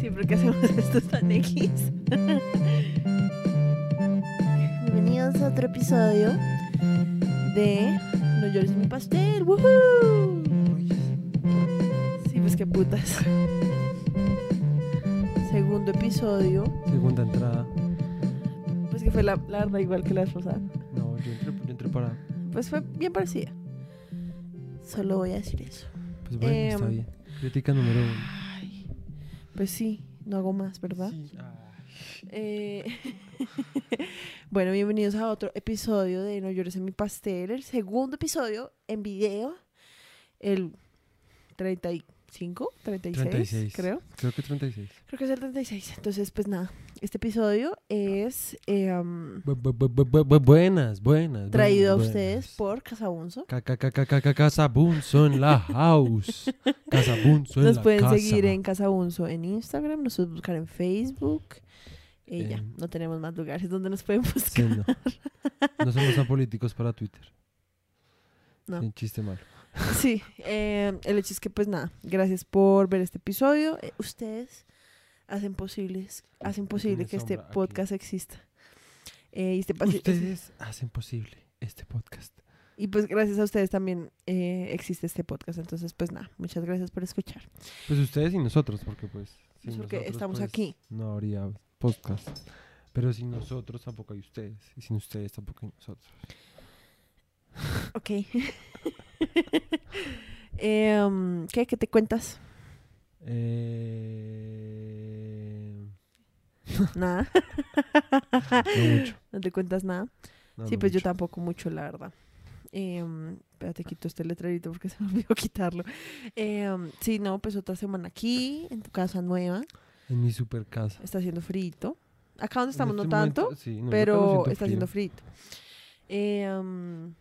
Siempre que hacemos esto tan X. Bienvenidos a otro episodio de No llores mi pastel. ¡Woohoo! Sí, pues qué putas. Segundo episodio. Segunda entrada. Que fue la, la verdad igual que la vez pasada. No, yo entré, yo entré para. Pues fue bien parecida. Solo voy a decir eso. Pues bueno, está Em, bien. Crítica número uno. Ay, pues sí, no hago más, ¿verdad? Sí, Eh, bueno, bienvenidos a otro episodio de No llores en mi pastel, el segundo episodio en video, el 35, 36, 36. creo. Creo que 36. Creo que es el 36. Entonces, pues nada, este episodio es eh, Bu- bu- bu- buenas, buenas. traído a ustedes buenas. por Casabunzo. Ca- ca- ca- ca- ca- ca- Casabunzo en la house. Casabunzo en Nos la pueden casa. seguir en Casabunzo en Instagram, nos pueden buscar en Facebook. Y ya, Em, no tenemos más lugares donde nos pueden buscar. Sí, no. No somos tan políticos para Twitter. No. Sí, chiste malo. Sí, eh, el hecho es que pues nada, gracias por ver este episodio. Eh, ustedes hacen posibles, hacen posible que este aquí. podcast exista. Eh, este Ustedes hacen posible este podcast. y pues gracias a ustedes también eh, existe este podcast. Entonces pues nada, muchas gracias por escuchar. Pues ustedes y nosotros, porque pues. sin Es porque nosotros, estamos pues, aquí. No habría podcast. Pero sin nosotros tampoco hay ustedes. Y sin ustedes tampoco hay nosotros. Ok. Em, ¿Qué? ¿Qué te cuentas? Eh... Nada. No mucho. ¿No te cuentas nada? no, sí, no pues yo tampoco mucho, la verdad. Em, espérate, quito este letrerito porque se me olvidó quitarlo. Em, sí, no, pues otra semana aquí, en tu casa nueva. En mi super casa. Está haciendo frito. Acá donde estamos no este tanto, sí, no, pero está haciendo frito. Em,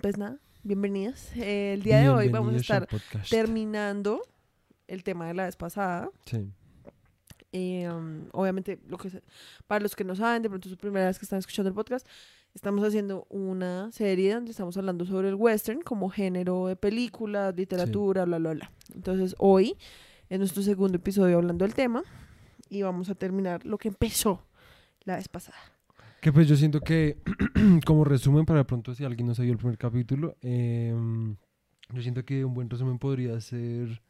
pues nada, bienvenidos. Eh, el día de hoy vamos a estar terminando el tema de la vez pasada. Sí. Eh, um, obviamente, lo que para los que no saben, de pronto es su primera vez que están escuchando el podcast, estamos haciendo una serie donde estamos hablando sobre el western como género de película, literatura, bla, bla, bla. Entonces, hoy es nuestro segundo episodio hablando del tema y vamos a terminar lo que empezó la vez pasada. Que pues yo siento que, como resumen, para pronto si alguien no se vio el primer capítulo, em, yo siento que un buen resumen podría ser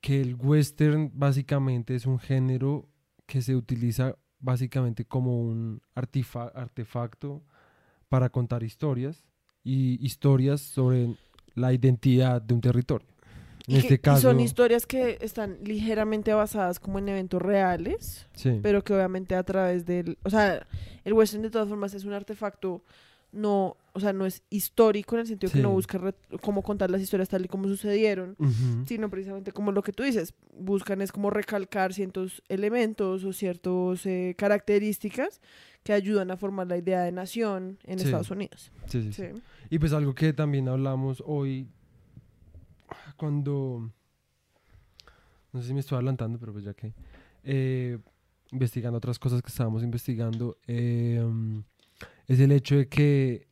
que el western básicamente es un género que se utiliza básicamente como un artefacto para contar historias y historias sobre la identidad de un territorio. En Y, este que- y caso, son historias que están ligeramente basadas como en eventos reales, sí, pero que obviamente a través del, o sea, el western de todas formas es un artefacto no, o sea, no es histórico en el sentido que Sí. no busca cómo contar las historias tal y como sucedieron, sino precisamente como lo que tú dices, buscan es como recalcar ciertos elementos o ciertas características que ayudan a formar la idea de nación en Sí. Estados Unidos. sí, sí. Y pues algo que también hablamos hoy, cuando, no sé si me estoy adelantando, pero pues ya que, eh, investigando otras cosas que estábamos investigando, eh, mm, es el hecho de que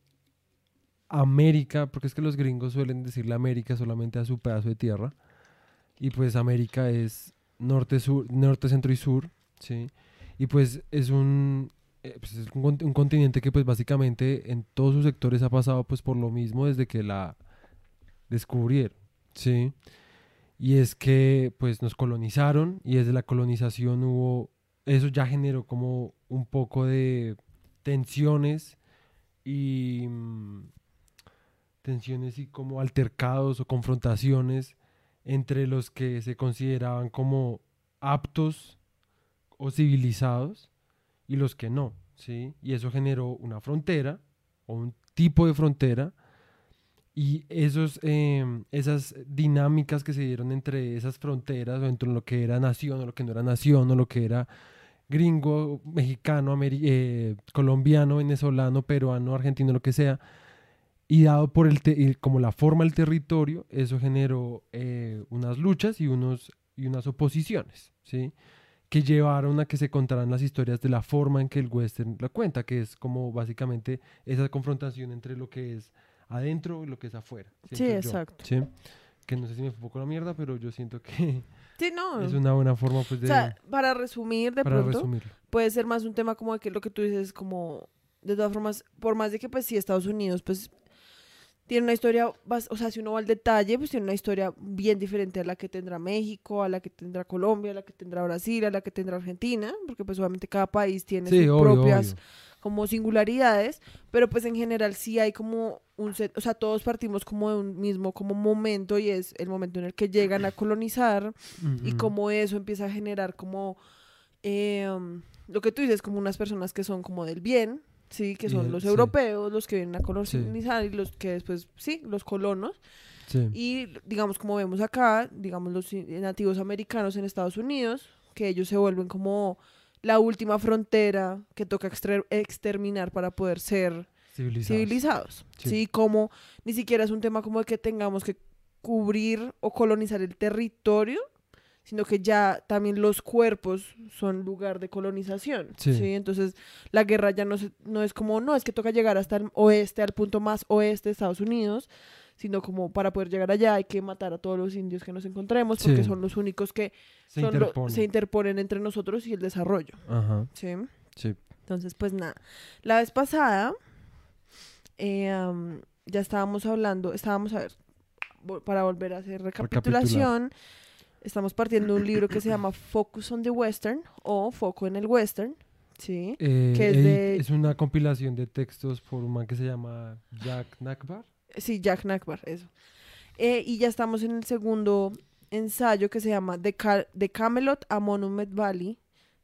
América, porque es que los gringos suelen decirle América solamente a su pedazo de tierra, y pues América es norte, sur, norte, centro y sur, ¿sí? Y pues es un, eh, pues es un, con- un continente que pues básicamente en todos sus sectores ha pasado pues por lo mismo desde que la descubrieron, ¿sí? Y es que pues nos colonizaron y desde la colonización hubo, eso ya generó como un poco de tensiones y mm, tensiones y como altercados o confrontaciones entre los que se consideraban como aptos o civilizados y los que no, ¿sí? Y eso generó una frontera o un tipo de frontera y esos, em, esas dinámicas que se dieron entre esas fronteras o entre lo que era nación o lo que no era nación o lo que era gringo, mexicano, eh, colombiano, venezolano, peruano, argentino, lo que sea, y dado por el, y como la forma del territorio, eso generó eh, unas luchas y, unos, y unas oposiciones, ¿sí? que llevaron a que se contaran las historias de la forma en que el western la cuenta, que es como básicamente esa confrontación entre lo que es adentro y lo que es afuera. Sí, yo, exacto. ¿sí? Que no sé si me fue un poco la mierda, pero yo siento que Sí, no. es una buena forma pues de o sea, para resumir de para pronto, resumirlo. puede ser más un tema como de que lo que tú dices, como, de todas formas, por más de que pues sí, Estados Unidos, pues tiene una historia, o sea, si uno va al detalle, pues tiene una historia bien diferente a la que tendrá México, a la que tendrá Colombia, a la que tendrá Brasil, a la que tendrá Argentina, porque pues obviamente cada país tiene Sí, sus obvio, propias obvio. Como singularidades, pero pues en general sí hay como un set, o sea, todos partimos como de un mismo como momento y es el momento en el que llegan a colonizar y Ujú. como eso empieza a generar como eh, lo que tú dices, como unas personas que son como del bien, sí, que Y son los sí. europeos, los que vienen a colonizar y los que después, sí, los colonos. Sí. Y digamos, como vemos acá, digamos, los nativos americanos en Estados Unidos, que ellos se vuelven como la última frontera que toca exterminar para poder ser Civilizados. civilizados. Sí. Sí. como ni siquiera es un tema como de que tengamos que cubrir o colonizar el territorio, sino que ya también los cuerpos son lugar de colonización. Sí. Sí. Entonces la guerra ya no, se- no es como, no, es que toca llegar hasta el oeste, al punto más oeste de Estados Unidos, sino como para poder llegar allá hay que matar a todos los indios que nos encontremos, porque Sí. son los únicos que Se son lo- interpone. se interponen entre nosotros y el desarrollo. Ajá. ¿sí? Sí. Entonces, pues nada. La vez pasada, eh, ya estábamos hablando, estábamos a ver, para volver a hacer recapitulación, estamos partiendo un libro que se llama Focus on the Western o Foco en el Western, ¿sí? Eh, Que es de- es una compilación de textos por un man que se llama Jack Nakbar. Sí, Jack Nakbar, eso. Eh, y ya estamos en el segundo ensayo que se llama The Camelot a Monument Valley,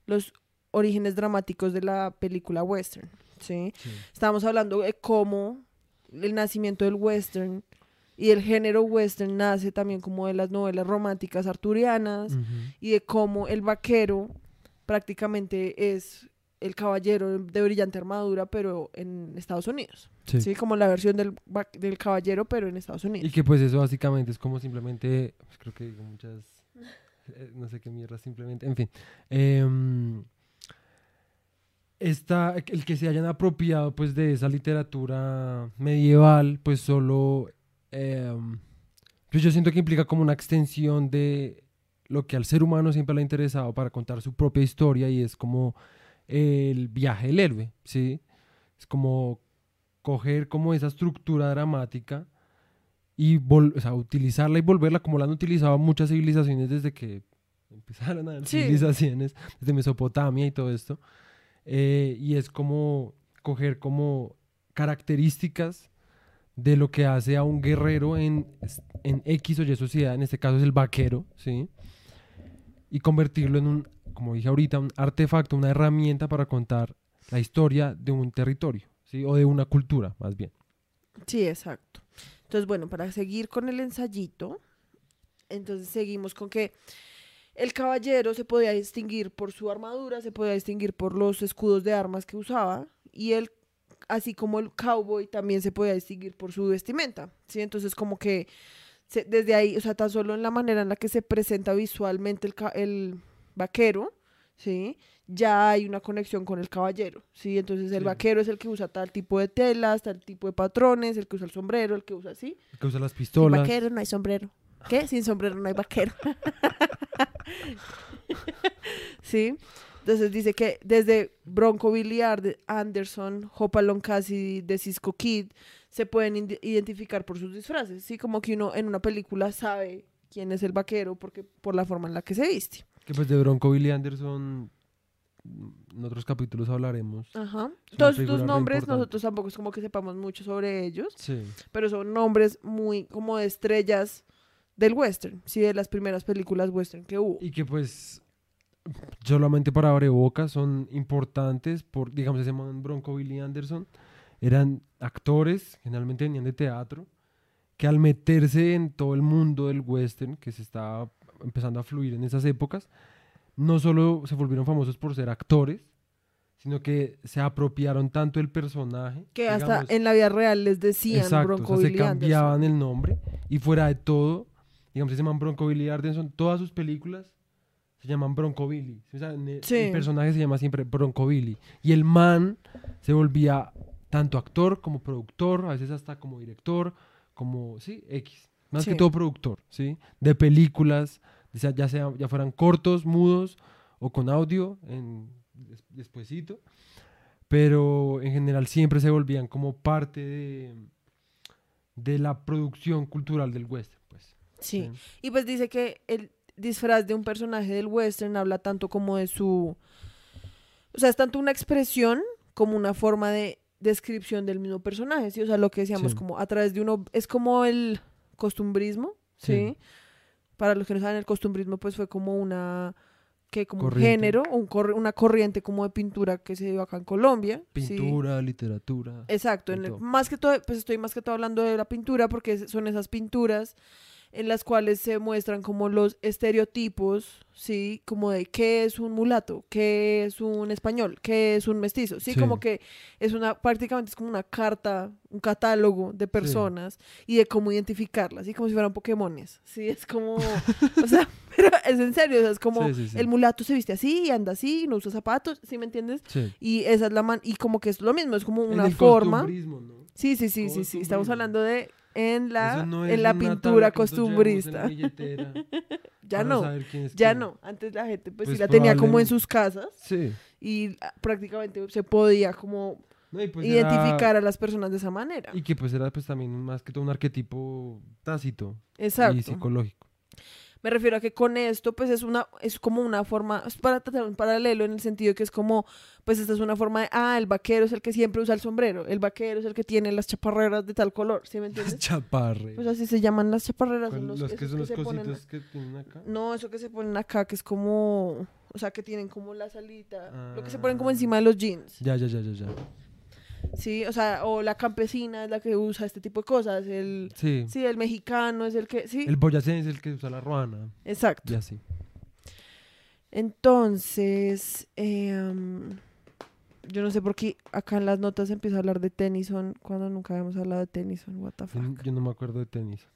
los orígenes dramáticos de la película western, ¿sí? Sí. Estábamos hablando de cómo el nacimiento del western y el género western nace también como de las novelas románticas arturianas y de cómo el vaquero prácticamente es el caballero de brillante armadura, pero en Estados Unidos. Sí. Sí, como la versión del, del caballero, pero en Estados Y Unidos. que pues eso básicamente es como simplemente, pues, creo que digo muchas, eh, no sé qué mierda, simplemente, en fin. Em, esta, el que se hayan apropiado pues de esa literatura medieval, pues solo, em, pues yo siento que implica como una extensión de lo que al ser humano siempre le ha interesado para contar su propia historia y es como el viaje del héroe, ¿sí? Es como coger como esa estructura dramática y o sea, utilizarla y volverla como la han utilizado muchas civilizaciones desde que empezaron a haber Sí. civilizaciones, desde Mesopotamia y todo esto. Eh, y es como coger como características de lo que hace a un guerrero en, en X o Y sociedad, en este caso es el vaquero, ¿sí? Y convertirlo en un, como dije ahorita, un artefacto, una herramienta para contar la historia de un territorio, ¿sí? O de una cultura, más bien. Sí, exacto. Entonces, bueno, para seguir con el ensayito, entonces seguimos con que el caballero se podía distinguir por su armadura, se podía distinguir por los escudos de armas que usaba, y él, así como el cowboy, también se podía distinguir por su vestimenta, ¿sí? Entonces, como que desde ahí, o sea, tan solo en la manera en la que se presenta visualmente el vaquero, ¿sí? Ya hay una conexión con el caballero, ¿sí? Entonces el Sí. vaquero es el que usa tal tipo de telas, tal tipo de patrones, el que usa el sombrero, el que usa así. El que usa las Sin pistolas. vaquero no hay sombrero. ¿Qué? Sin sombrero no hay vaquero. ¿Sí? Entonces dice que desde Bronco Billy Anderson, Hopalong Cassidy, de Cisco Kid, se pueden identificar por sus disfraces. Sí, como que uno en una película sabe quién es el vaquero porque por la forma en la que se viste. Que pues de Bronco Billy Anderson en otros capítulos hablaremos. Ajá. Todos estos re nombres nosotros tampoco es como que sepamos mucho sobre ellos, Sí. pero son nombres muy como de estrellas del western, sí, de las primeras películas western que hubo. Y que pues solamente para abrebocas son importantes por, digamos, ese man Bronco Billy Anderson, eran actores, generalmente venían de teatro, que al meterse en todo el mundo del western, que se estaba empezando a fluir en esas épocas, no solo se volvieron famosos por ser actores, sino que se apropiaron tanto el personaje. Que hasta digamos, en la vida real les decían Exacto, Bronco o sea, se Billy cambiaban Anderson. el nombre y fuera de todo, digamos, ese man Bronco Billy Anderson, todas sus películas se llaman Bronco Billy. O sea, el, Sí. el personaje se llama siempre Bronco Billy. Y el man se volvía tanto actor como productor, a veces hasta como director, como, sí, X. Más que Sí. todo productor, ¿sí? De películas, ya, sea, ya fueran cortos, mudos o con audio, en, despuesito. Pero en general siempre se volvían como parte de, de la producción cultural del western, pues. Sí. Y pues dice que el disfraz de un personaje del western habla tanto como de su... O sea, es tanto una expresión como una forma de descripción del mismo personaje, ¿sí? O sea, lo que decíamos, Sí. como a través de uno... Es como el costumbrismo, ¿sí? Sí. Para los que no saben, el costumbrismo pues fue como una... que como un género, un una corriente como de pintura que se dio acá en Colombia. ¿sí? Pintura, literatura. Exacto, en el- más que todo, pues estoy más que todo hablando de la pintura porque son esas pinturas en las cuales se muestran como los estereotipos, ¿sí? Como de qué es un mulato, qué es un español, qué es un mestizo, ¿sí? Sí. Como que es una, prácticamente es como una carta, un catálogo de personas y de cómo identificarlas, ¿sí? Como si fueran Pokémones, ¿sí? Es como, o sea, pero es en serio, o sea, es como Sí, sí, sí. el mulato se viste así anda así, no usa zapatos, ¿sí me entiendes? Sí. Y esa es la man, y como que es lo mismo, es como En una el forma. ¿no? Sí, sí, sí, sí, sí. Estamos hablando de en la, no en la pintura costumbrista. Ya no, ya no. Antes la gente pues, Pues sí la tenía como en sus casas Sí. y ah, prácticamente se podía como No, y pues era- identificar a las personas de esa manera. Y que pues era pues también más que todo un arquetipo tácito y Exacto. psicológico. Me refiero a que con esto, pues es una, es como una forma, es para tratar un paralelo en el sentido que es como, pues esta es una forma de, ah, el vaquero es el que siempre usa el sombrero, el vaquero es el que tiene las chaparreras de tal color, ¿sí me entiendes? Chaparre. Pues así se llaman las chaparreras. son los, los que son los cositos que tienen acá. No, eso que se ponen acá, que es como, o sea, que tienen como la salita, lo que se ponen como Ah. encima de los jeans, Ya, ya, ya, ya, ya. ¿Sí? O sea, o la campesina es la que usa este tipo de cosas, el, Sí. sí, el mexicano es el que, sí, El boyacense es el que usa la ruana. exacto. Ya sí. Entonces, em, yo no sé por qué acá en las notas empieza a hablar de Tennyson cuando nunca habíamos hablado de Tennyson, what the Yo, fuck. yo no me acuerdo de Tennyson.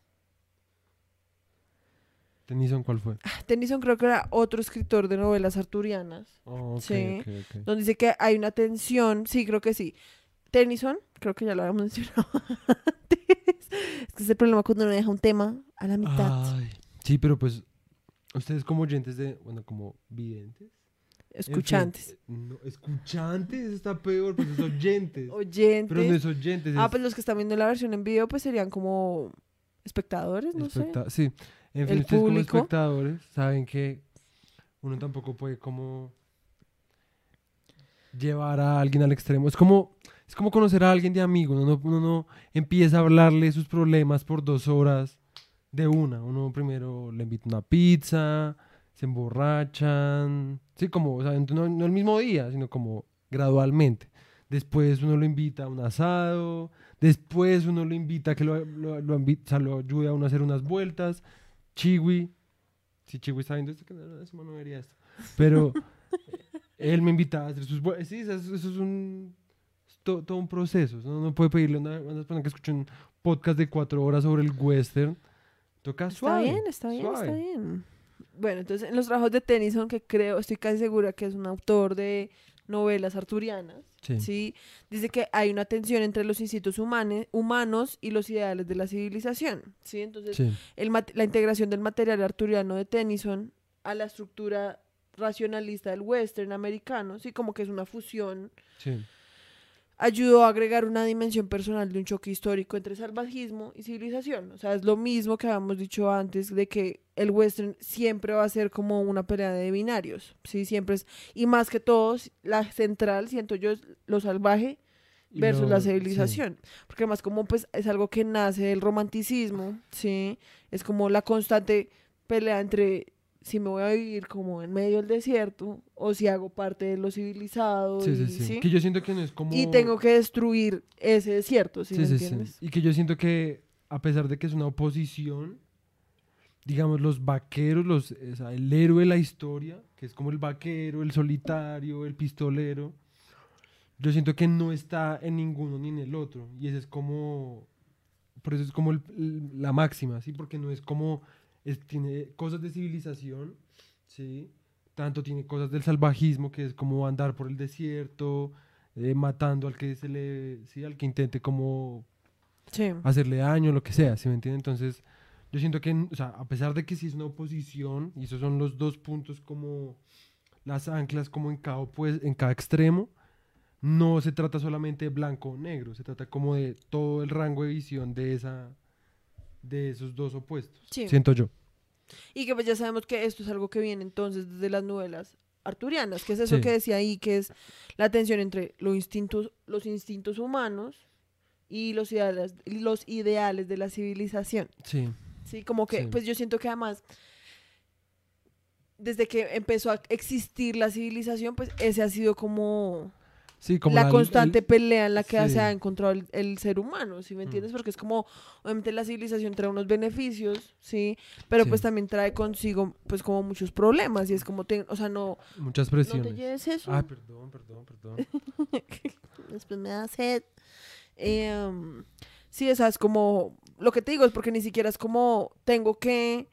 ¿Tennyson cuál fue? Tennyson creo que era otro escritor de novelas arturianas. Oh, Sí. ok, ok. donde dice que hay una tensión, sí, creo que sí. Tennyson, creo que ya lo habíamos mencionado antes. Es que es el problema cuando uno deja un tema a la mitad. Ay, sí, pero pues ustedes como oyentes de, bueno, como videntes. en fin, Escuchantes. no, escuchantes está peor, pues es oyentes. Oyentes. pero no es oyentes. ah, es pues los que están viendo la versión en video, pues serían como espectadores, no sé. especta- Sí, en fin, El ustedes como público. espectadores saben que uno tampoco puede como llevar a alguien al extremo. Es como, es como conocer a alguien de amigo. Uno no, uno no empieza a hablarle sus problemas por dos horas de una. Uno primero le invita una pizza, se emborrachan. Sí, como, o sea, no, no el mismo día, sino como gradualmente. Después uno lo invita a un asado. Después uno lo invita a que lo, lo, lo o sea, lo ayude a uno a hacer unas vueltas. Chiwi. Si Chiwi está viendo esto, que no, no, vería esto. Pero él me invitaba a hacer sus vueltas. Sí, eso, es- eso es un. Es to- todo un proceso. Uno no puede pedirle a una, una persona que escuche un podcast de cuatro horas sobre el western. Toca Está suave. bien, está bien, está suave. bien. Bueno, entonces en los trabajos de Tennyson, que creo, estoy casi segura que es un autor de novelas arturianas, Sí. ¿sí? Dice que hay una tensión entre los instintos humanos y los ideales de la civilización, ¿sí? Entonces, Sí. el la integración del material arturiano de Tennyson a la estructura racionalista del western americano, sí, como que es una fusión, sí. Ayudó a agregar una dimensión personal de un choque histórico entre salvajismo y civilización. O sea, es lo mismo que habíamos dicho antes de que el western siempre va a ser como una pelea de binarios, sí, siempre es, y más que todo, la central, siento yo, es lo salvaje versus la sí. civilización. Porque además como pues es algo que nace del romanticismo, ¿sí? Es como la constante pelea entre si me voy a vivir como en medio del desierto o si hago parte de lo civilizado Sí, sí, y, sí. ¿sí? Que yo siento que no es como. y tengo que destruir ese desierto, ¿sí, Sí, me sí, sí. entiendes? Y que yo siento que, a pesar de que es una oposición, digamos, los vaqueros, los, o sea, el héroe de la historia, que es como el vaquero, el solitario, el pistolero, yo siento que no está en ninguno ni en el otro. Y ese es como. Por eso es como el- la máxima, ¿sí? Porque no es como. Es- tiene cosas de civilización, ¿sí? tanto tiene cosas del salvajismo, que es como andar por el desierto, eh, matando al que se le, sí, al que intente como Sí. hacerle daño, lo que sea, ¿sí me entiende? Entonces, yo siento que, o sea, a pesar de que sí es una oposición, y esos son los dos puntos como las anclas como en cada, pues, en cada extremo, no se trata solamente de blanco o negro, se trata como de todo el rango de visión de esa de esos dos opuestos. Sí. Siento yo. Y que pues ya sabemos que esto es algo que viene entonces desde las novelas arturianas, que es eso Sí. que decía ahí, que es la tensión entre los instintos, los instintos humanos y los ideales, los ideales de la civilización. Sí. Sí, como que, Sí. pues yo siento que además, desde que empezó a existir la civilización, pues ese ha sido como, Sí, como la constante el- pelea en la que sí. se ha encontrado el, el ser humano, ¿sí me Mm. entiendes? Porque es como, obviamente la civilización trae unos beneficios, ¿sí? Pero Sí. pues también trae consigo, pues como muchos problemas y es como, te- o sea, no, muchas no te presiones. lleves eso, ah, perdón, perdón, perdón. después me da sed. Em, sí, esa es como, lo que te digo es porque ni siquiera es como, tengo que,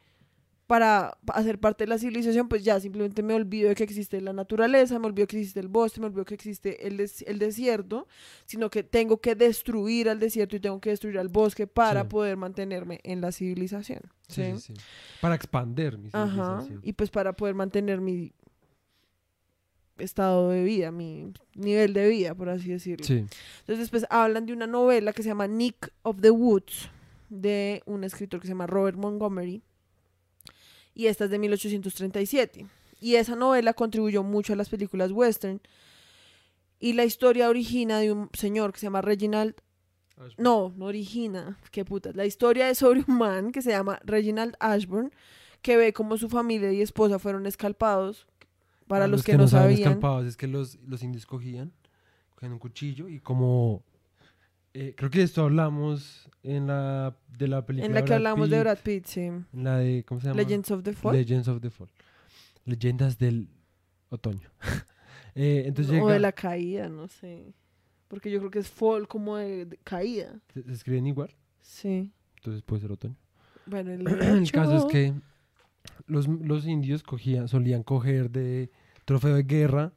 para pa- hacer parte de la civilización, pues ya simplemente me olvido de que existe la naturaleza, me olvido que existe el bosque, me olvido que existe el, des- el desierto, sino que tengo que destruir al desierto y tengo que destruir al bosque para Sí. poder mantenerme en la civilización. Sí, ¿sí? Para expander mi Ajá. civilización. Y pues para poder mantener mi estado de vida, mi nivel de vida, por así decirlo. Sí. Entonces después hablan de una novela que se llama Nick of the Woods, de un escritor que se llama Robert Montgomery. Y esta es de 1837. Y esa novela contribuyó mucho a las películas western. Y la historia origina de un señor que se llama Reginald. No, no origina. Qué putas. La historia es sobre un man que se llama Reginald Ashburn, que ve cómo su familia y esposa fueron escalpados. Para los, que, no saben sabían. escalpados, es que los, los indios cogían, cogían un cuchillo y como... eh, creo que esto hablamos en la de la película En la que Brad hablamos de Brad Pitt, sí. en la de ¿cómo se llama? Legends of the Fall. Legends of the Fall. Leyendas del otoño. Eh, entonces o de la caída, no sé. Porque yo creo que es fall como de, de caída. se, se escriben igual, Sí. entonces puede ser otoño. Bueno, el, El caso es que los, los indios cogían, solían coger de trofeo de guerra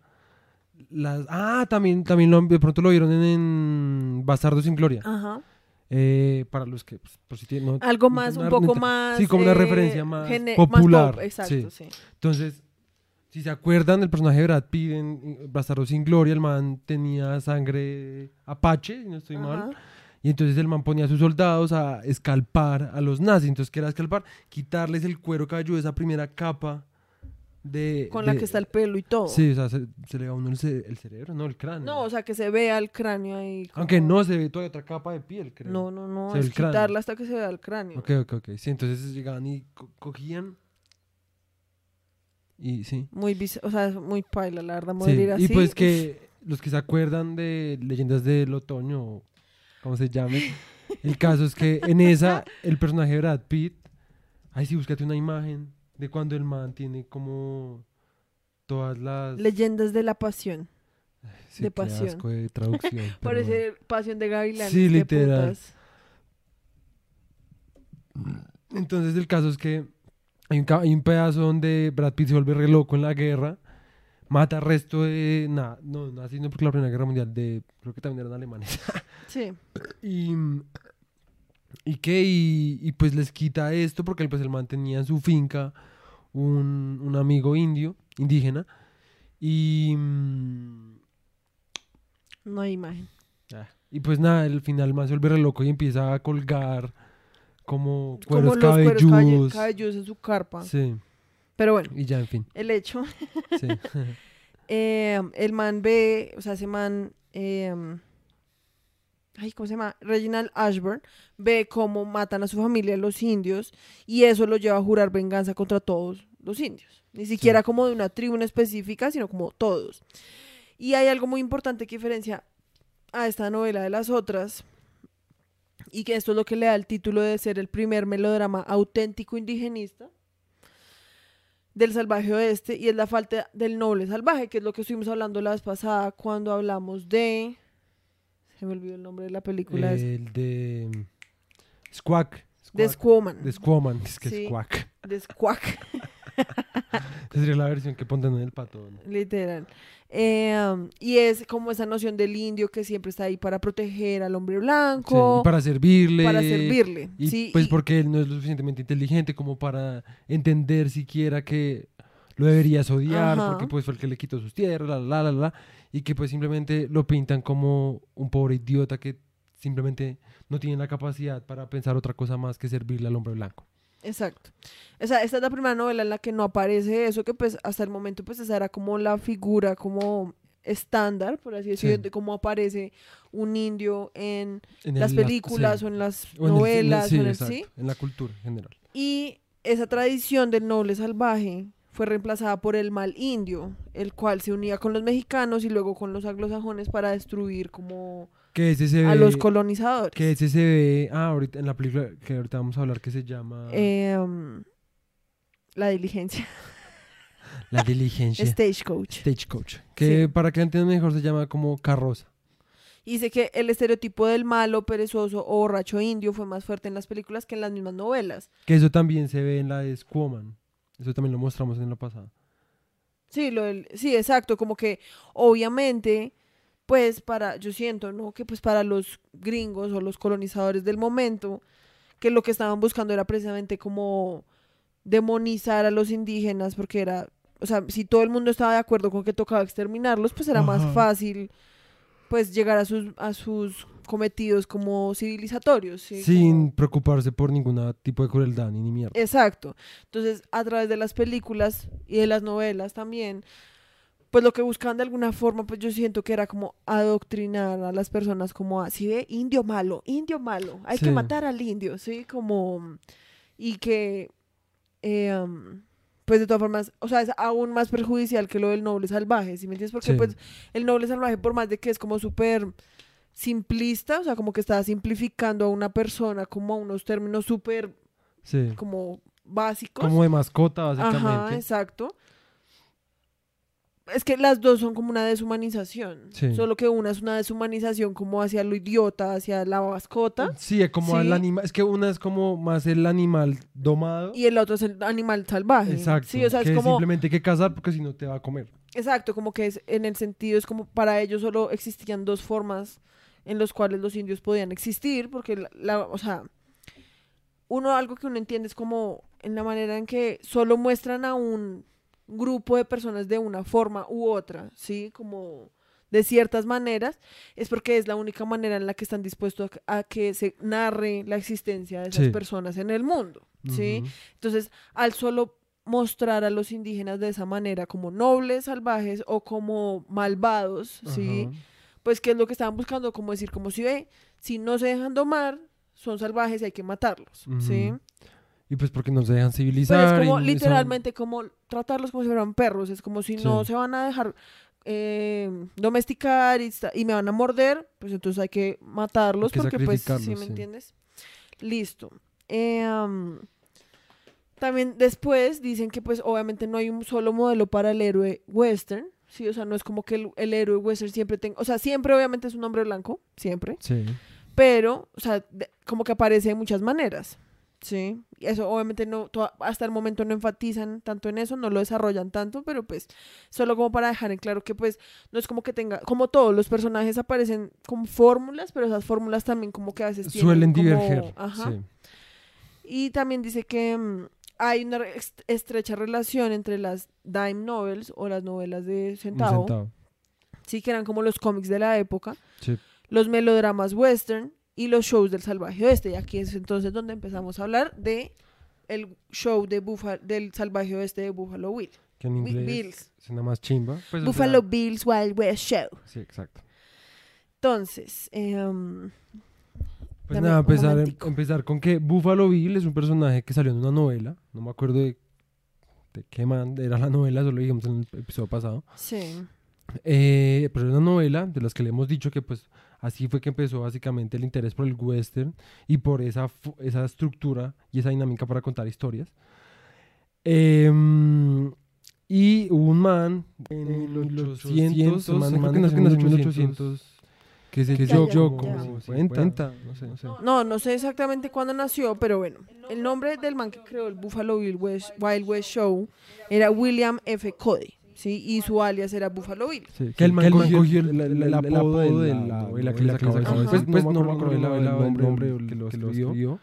las ah también también lo, de pronto lo vieron en, en Bastardo sin Gloria Ajá. Eh, para los que pues, por si tienen- no- Algo más, un poco más. sí como una eh, referencia más popular pop, exacto, sí. entonces si se acuerdan del personaje de Brad Pitt en Bastardo sin Gloria el man tenía sangre apache si no estoy mal y entonces el man ponía a sus soldados a escalpar a los nazis. Entonces, ¿qué era escalpar? Quitarles el cuero cabelludo, esa primera capa de... Con la que está el pelo y todo. Sí, o sea, se, se le va uno el, ce- el cerebro, no, el cráneo. No, o sea, que se vea el cráneo ahí. como- Aunque no se ve todavía otra capa de piel, creo. No, no, no. Se es el cráneo. quitarla hasta que se vea el cráneo. Ok, ok, ok. Sí, entonces llegaban y co- cogían... Y sí. Muy, o sea, es muy paila, la verdad, sí. morir así. Y pues que los que se acuerdan de Leyendas del Otoño, o como se llame, el caso es que en esa, el personaje de Brad Pitt, ay sí, búscate una imagen de cuando el man tiene como todas las... Leyendas de la pasión. Sí, de pasión. asco de traducción. Parece pasión de gavilanes. Sí, literal. Entonces el caso es que hay un, hay un pedazo donde Brad Pitt se vuelve re loco en la guerra, mata al resto de... Nada, no, no así no porque la Primera Guerra Mundial de... Creo que también eran alemanes. Sí. y... ¿Y qué? Y, y pues les quita esto porque pues el man tenía en su finca un, un amigo indio, indígena. Y... mm, No hay imagen. ah, Y pues nada, al final man se vuelve re loco y empieza a colgar como Como cueros los cueros calle- cabelludos. cabelludos en su carpa. Sí, Pero bueno, y ya, en fin. el hecho. Sí. eh, el man ve, o sea, ese man. eh, ay, ¿cómo se llama? Reginald Ashburn ve cómo matan a su familia los indios y eso lo lleva a jurar venganza contra todos los indios. Ni siquiera como de una tribu en específica, sino como todos. Y hay algo muy importante que diferencia a esta novela de las otras y que esto es lo que le da el título de ser el primer melodrama auténtico indigenista del salvaje oeste y es la falta del noble salvaje, que es lo que estuvimos hablando la vez pasada cuando hablamos de... Se me olvidó el nombre de la película. esa. El de mm, de Squawk, Squawman. de Squawman, es que Sí. es Squawk. De Squawk. Sería la versión que ponen en el pato. ¿no? Literal. Eh, um, y es como esa noción del indio que siempre está ahí para proteger al hombre Sí, blanco, y para servirle. para servirle. Y sí, pues y- porque él no es lo suficientemente inteligente como para entender siquiera que lo deberías odiar Ajá. porque pues fue el que le quitó sus tierras, la, la, la, la, y que pues simplemente lo pintan como un pobre idiota que simplemente no tiene la capacidad para pensar otra cosa más que servirle al hombre blanco. Exacto. O sea, esta es la primera novela en la que no aparece eso, que pues hasta el momento pues esa era como la figura como estándar, por así decirlo, Sí. de cómo aparece un indio en En las el- películas sí. o en las O en el- en el- novelas sí, o en el exacto, sí. en la cultura en general. Y esa tradición del noble salvaje fue reemplazada por el mal indio, el cual se unía con los mexicanos y luego con los anglosajones para destruir como Que ese se ve, a los colonizadores. que ese se ve, ah, ahorita en la película que ahorita vamos a hablar que se llama Eh, um, la diligencia, La Diligencia. Stagecoach. Stagecoach. Que Sí. para que entiendan mejor se llama como carroza. Y dice que el estereotipo del malo, perezoso o borracho indio fue más fuerte en las películas que en las mismas novelas. Que eso también se ve en la de Squaman. Eso también lo mostramos en la pasada. Sí, lo del- sí, exacto, como que obviamente, pues para, yo siento, ¿no? Que pues para los gringos o los colonizadores del momento, que lo que estaban buscando era precisamente como demonizar a los indígenas, porque era, o sea, si todo el mundo estaba de acuerdo con que tocaba exterminarlos, pues era más fácil, pues llegar a sus, a sus cometidos como civilizatorios. ¿sí? Sin Como- preocuparse por ningún tipo de crueldad ni, ni mierda. Exacto. Entonces, a través de las películas y de las novelas también, pues lo que buscaban de alguna forma, pues yo siento que era como adoctrinar a las personas como así ve, indio malo, indio malo, hay que matar al indio, ¿sí? Como, y que, eh, um, pues de todas formas, o sea, es aún más perjudicial que lo del noble salvaje, ¿sí me entiendes? Porque Sí. pues el noble salvaje, por más de que es como súper simplista, o sea, como que está simplificando a una persona como a unos términos súper Sí. como básicos. Como de mascota, Ajá, básicamente. exacto. Es que las dos son como una deshumanización. Sí. Solo que una es una deshumanización como hacia lo idiota, hacia la mascota. Sí, es como Sí. al animal. Es que una es como más el animal domado. Y el otro es el animal salvaje. Exacto. Sí, o sea, que es como. simplemente hay que cazar porque si no te va a comer. Exacto, como que es en el sentido, es como para ellos solo existían dos formas en los cuales los indios podían existir, porque la, la- o sea, uno algo que uno entiende es como en la manera en que solo muestran a un grupo de personas de una forma u otra, ¿sí? Como de ciertas maneras, es porque es la única manera en la que están dispuestos a, a que se narre la existencia de esas Sí. personas en el mundo, ¿sí? Ujú. Entonces, al solo mostrar a los indígenas de esa manera como nobles, salvajes o como malvados, ¿sí? Pues qué es lo que estaban buscando, como decir, como si ve, si no se dejan domar, son salvajes y hay que matarlos, ¿sí? Y pues porque no se dejan Pues civilizar. es como y son- literalmente como tratarlos como si fueran perros, es como si no se van a dejar eh, domesticar y, me van a morder, pues entonces hay que matarlos Hay que porque pues, ¿sí me sí. entiendes? Listo. Eh, am, también después dicen que pues obviamente no hay un solo modelo para el héroe western, sí, o sea, no es como que el, el héroe western siempre tenga, o sea, siempre obviamente es un hombre blanco, siempre, Sí. pero, o sea, de- como que aparece de muchas maneras, ¿sí? Y eso obviamente no, hasta el momento no enfatizan tanto en eso, no lo desarrollan tanto, pero pues solo como para dejar en claro que pues no es como que tenga, como todos los personajes aparecen con fórmulas, pero esas fórmulas también como que a veces tienen Suelen como- diverger. Ajá. Sí. Y también dice que mm, hay una re- est- estrecha relación entre las dime novels o las novelas de centavo, centavo. sí que eran como los cómics de la época, Sí. los melodramas western y los shows del salvaje oeste. Y aquí es entonces donde empezamos a hablar de el show de Bufa- del salvaje oeste de Buffalo Bill. Que en inglés Bills. suena más chimba. Pues, o Buffalo sea, Bills Wild West Show. Sí, exacto. Entonces, em, Pues Dame nada, empezar, momentico. empezar con que Buffalo Bill es un personaje que salió en una novela. No me acuerdo de, de qué man era la novela, eso lo dijimos en el episodio pasado. sí. Eh, pero era una novela de las que le hemos dicho que pues así fue que empezó básicamente el interés por el western y por esa, esa estructura y esa dinámica para contar historias. Em, y hubo un man en 1800, un man, creo que nació en 1800, Que se Ya, yo, yo como 50, no sé, no sé. No, no sé exactamente cuándo nació, pero bueno, el nombre del man que creó el Buffalo Bill West- Wild West Show era William F. Cody, ¿sí? Y su alias era Buffalo Bill. Sí, que el man cogió el, el, el apodo de la novela que le sacar. Pues, pues no me acuerdo el, el nombre que lo escribió.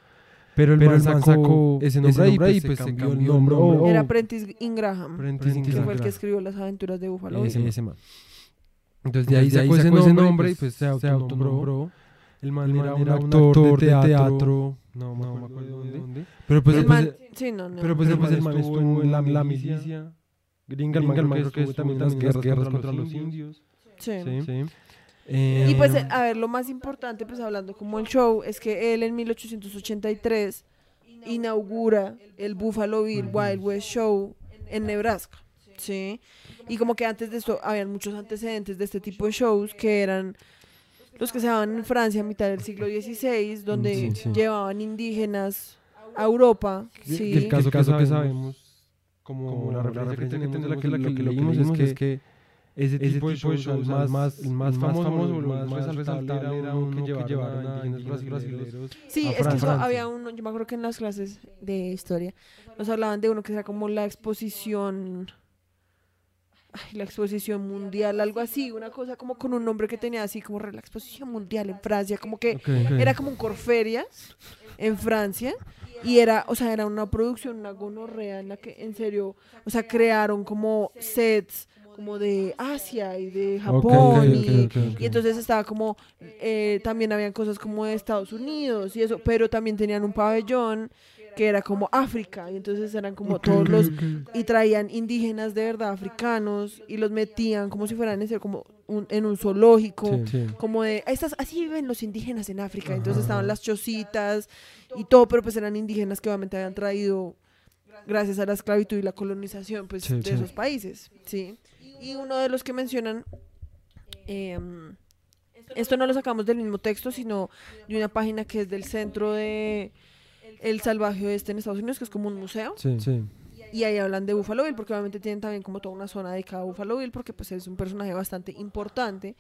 Pero el man sacó ese nombre ahí, pues, pues se cambió el nombre. Era Oh, Prentice Ingraham, Prentice que fue el que escribió las aventuras de Buffalo Bill. ese man. Entonces de ahí sacó ese nombre y pues se autonombró. El man El era man un era un actor actor de de teatro. teatro. No me No me acuerdo de dónde. Pero Pues el man, sí, no, no. Pero pues Pero después el man estuvo estuvo en la, la milicia milicia gringa, el man gringa, creo que estuvo también en las guerras, guerras contra los indios. sí. Sí. Sí. Eh, Y pues, a ver, lo más importante, pues hablando como el show, es que él en 1883 inaugura el Buffalo Bill Wild West Show en Nebraska, ¿sí? Y como que antes de esto habían muchos antecedentes de este tipo de shows que eran los que se daban en Francia a mitad del siglo XVI, donde Sí, sí. llevaban indígenas a Europa, ¿sí? el caso, El caso que que sabemos, como, como la referencia que referencia que tenemos, la que, la que, lo que leímos es que ese tipo de shows, shows, el más, más- el más famoso, el más más resaltable era uno que llevaron a indígenas brasileños. Sí, a es que eso había uno, yo me acuerdo que en las clases de historia nos hablaban de uno que era como la exposición, ay, la exposición mundial, algo así, una cosa como con un nombre que tenía así como la exposición mundial en Francia, como que era como un Corferias en Francia y era, o sea, era una producción, una gonorrea en la que en serio, o sea, crearon como sets como de Asia y de Japón y, y entonces estaba como, eh, también habían cosas como de Estados Unidos y eso, pero también tenían un pabellón que era como África y entonces eran como todos los y traían indígenas de verdad africanos y los metían como si fueran en serio, como un- en un zoológico Sí, sí. como de estas así viven los indígenas en África entonces estaban las chocitas y todo pero pues eran indígenas que obviamente habían traído gracias a la esclavitud y la colonización pues Sí, de esos países sí y uno de los que mencionan em, esto no lo sacamos del mismo texto sino de una página que es del centro de el salvaje oeste en Estados Unidos que es como un museo Sí, sí. y ahí hablan de Buffalo Bill, porque obviamente tienen también como toda una zona dedicada a Buffalo Bill, porque pues es un personaje bastante importante.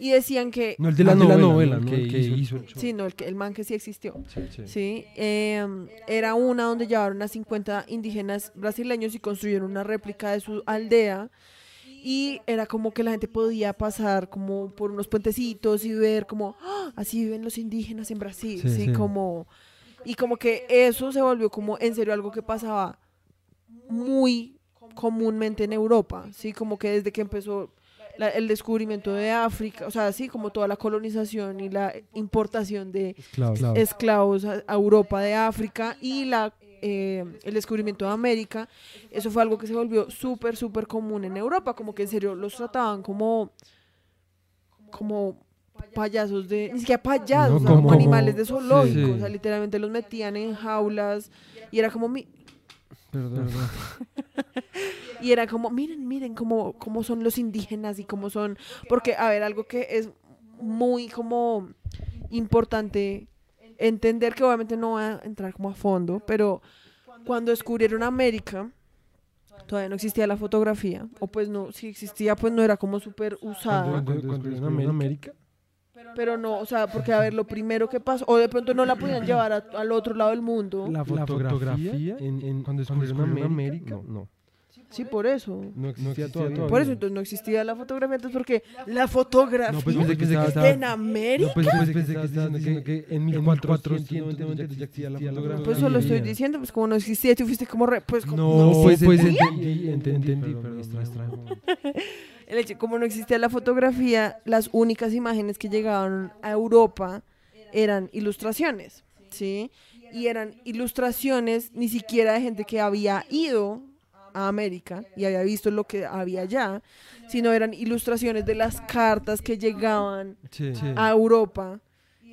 Y decían que, No el de la de la novela, novela, ¿no? el que hizo el show. sí, no, el, que, el man que sí existió, Sí, sí. ¿sí? Em, era una donde llevaron a 50 indígenas brasileños y construyeron una réplica de su aldea. Y era como que la gente podía pasar como por unos puentecitos y ver como, "Ah, así viven los indígenas en Brasil, Sí, ¿sí? sí. Como, y como que eso se volvió como en serio algo que pasaba muy comúnmente en Europa, ¿sí? Como que desde que empezó la- el descubrimiento de África, o sea, así como toda la colonización y la importación de Esclavos. esclavos a, a Europa de África y la eh, el descubrimiento de América, eso fue algo que se volvió súper, súper común en Europa, como que en serio los trataban como, como payasos de, ni siquiera payasos, No, como animales de zoológico, sí. o sea, literalmente los metían en jaulas y era como, mi- Perdón. y era como, miren, miren cómo, cómo son los indígenas y cómo son, porque, a ver, algo que es muy como importante entender, que obviamente no va a entrar como a fondo, pero cuando descubrieron América, todavía no existía la fotografía, o pues no, si existía, pues no era como súper usada. Cuando- cuando descubrieron América. Pero no, o sea, porque a ver, lo primero que pasó, o de pronto no la podían llevar a- al otro lado del mundo. La fotografía, en, en- cuando descubrieron América, no, no, Sí, por eso. no existía todavía. Por eso entonces no existía la fotografía, entonces porque la fotografía No, pues pensé que estaba- en América. No, pues, pues, pensé que diciendo que en 1490 ya existía la fotografía. Pues solo estoy diciendo, pues como no existía, tú fuiste como re- pues como No, ¿no pues, pues entendí, entendí, entendí, perdón, extra, extra. El hecho, como no existía la fotografía, las únicas imágenes que llegaban a Europa eran ilustraciones, ¿sí? Y eran ilustraciones ni siquiera de gente que había ido a América y había visto lo que había allá, sino eran ilustraciones de las cartas que llegaban Sí, sí. a Europa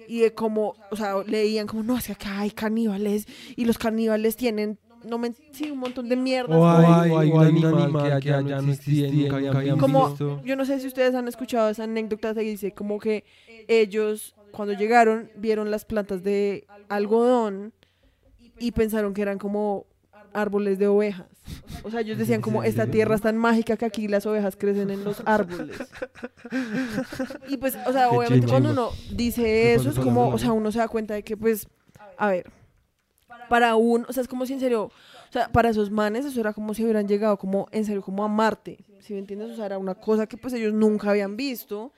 y de cómo, o sea, leían como, no, es que acá hay caníbales y los caníbales tienen, no me, sí, un montón de mierdas. O como- hay, o hay un animal que allá no existía y nunca habían como, visto. yo no sé si ustedes han escuchado esa anécdota que dice como que ellos cuando llegaron vieron las plantas de algodón y pensaron que eran como árboles de ovejas. O sea, ellos decían como, esta tierra es tan mágica que aquí las ovejas crecen en los árboles. Y pues, o sea, obviamente cuando uno dice eso, es como, o sea, uno se da cuenta de que, pues, a ver, para uno, o sea, es como si en serio, o sea, para esos manes eso era como si hubieran llegado como, en serio, como a Marte, ¿sí me entiendes? O sea, era una cosa que pues ellos nunca habían visto.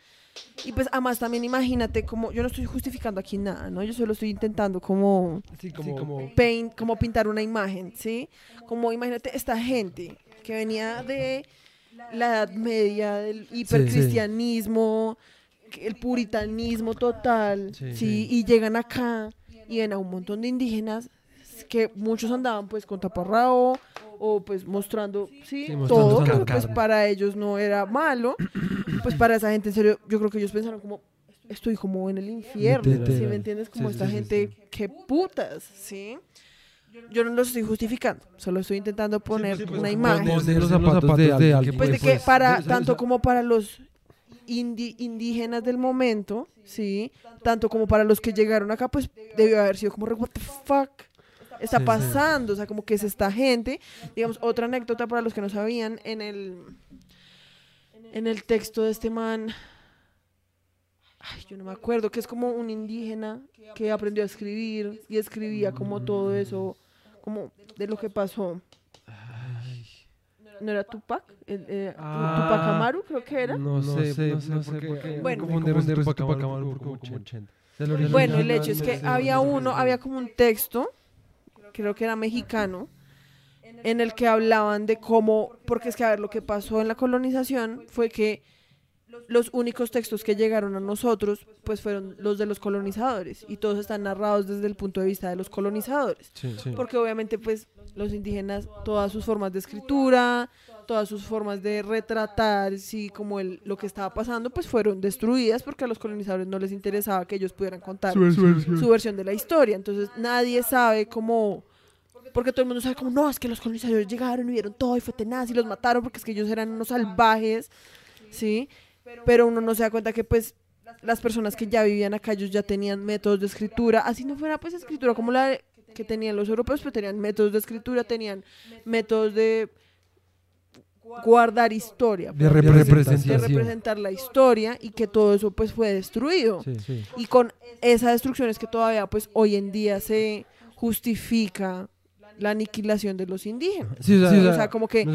Y pues además también imagínate como, yo no estoy justificando aquí nada, ¿no? Yo solo estoy intentando como Sí, como, paint, como pintar una imagen, ¿sí? Como imagínate esta gente que venía de la Edad Media, del hipercristianismo, que el puritanismo total, Sí, ¿sí? sí. Y llegan acá y ven a un montón de indígenas que muchos andaban pues con taparrabo o pues mostrando, sí, Sí, mostrando todo, que pues carne. para ellos no era malo, pues para esa gente en serio, yo creo que ellos pensaron como estoy como en el infierno, ¿sí Literal. me entiendes? Como Sí, esta sí, gente, sí. qué putas, ¿sí? Yo no los estoy justificando, solo estoy intentando poner pues, una imagen. ponerse en los zapatos de alguien que Pues de pues, que para, tanto como para los indi- indígenas del momento, ¿sí? Tanto como para los que llegaron acá, pues debió haber sido como, re, what the fuck está Sí, sí. pasando, o sea, como que es esta gente. Digamos, otra anécdota para los que no sabían, en el, en el texto de este man, ay, yo no me acuerdo, que es como un indígena que aprendió a escribir y escribía como todo eso, como de lo que pasó. ¿No era Tupac? El, eh, Ah. Tupac Amaru, creo que era. No sé, no sé, no. Bueno. Tupac Amaru como 80. El original Bueno, el hecho es que había uno, había como un texto, creo que era mexicano, en el que hablaban de cómo, porque es que a ver, lo que pasó en la colonización fue que los únicos textos que llegaron a nosotros, pues fueron los de los colonizadores, y todos están narrados desde el punto de vista de los colonizadores. Sí, sí. Porque obviamente pues los indígenas, todas sus formas de escritura, todas sus formas de retratar, sí, como el, lo que estaba pasando, pues fueron destruidas porque a los colonizadores no les interesaba que ellos pudieran contar su versión de la historia. Entonces nadie sabe cómo... Porque todo el mundo sabe como, no, es que los colonizadores llegaron y vieron todo y fue tenaz y los mataron porque es que ellos eran unos salvajes, ¿sí? Pero uno no se da cuenta que pues las personas que ya vivían acá, ellos ya tenían métodos de escritura, así no fuera pues escritura como la que tenían los europeos, pero tenían métodos de escritura, tenían métodos de guardar historia, De decirlo, de representar la historia y que todo eso pues fue destruido. Sí, sí. Y con esa destrucción es que todavía pues hoy en día se justifica la aniquilación de los indígenas. Sí, o sea, o sea, como que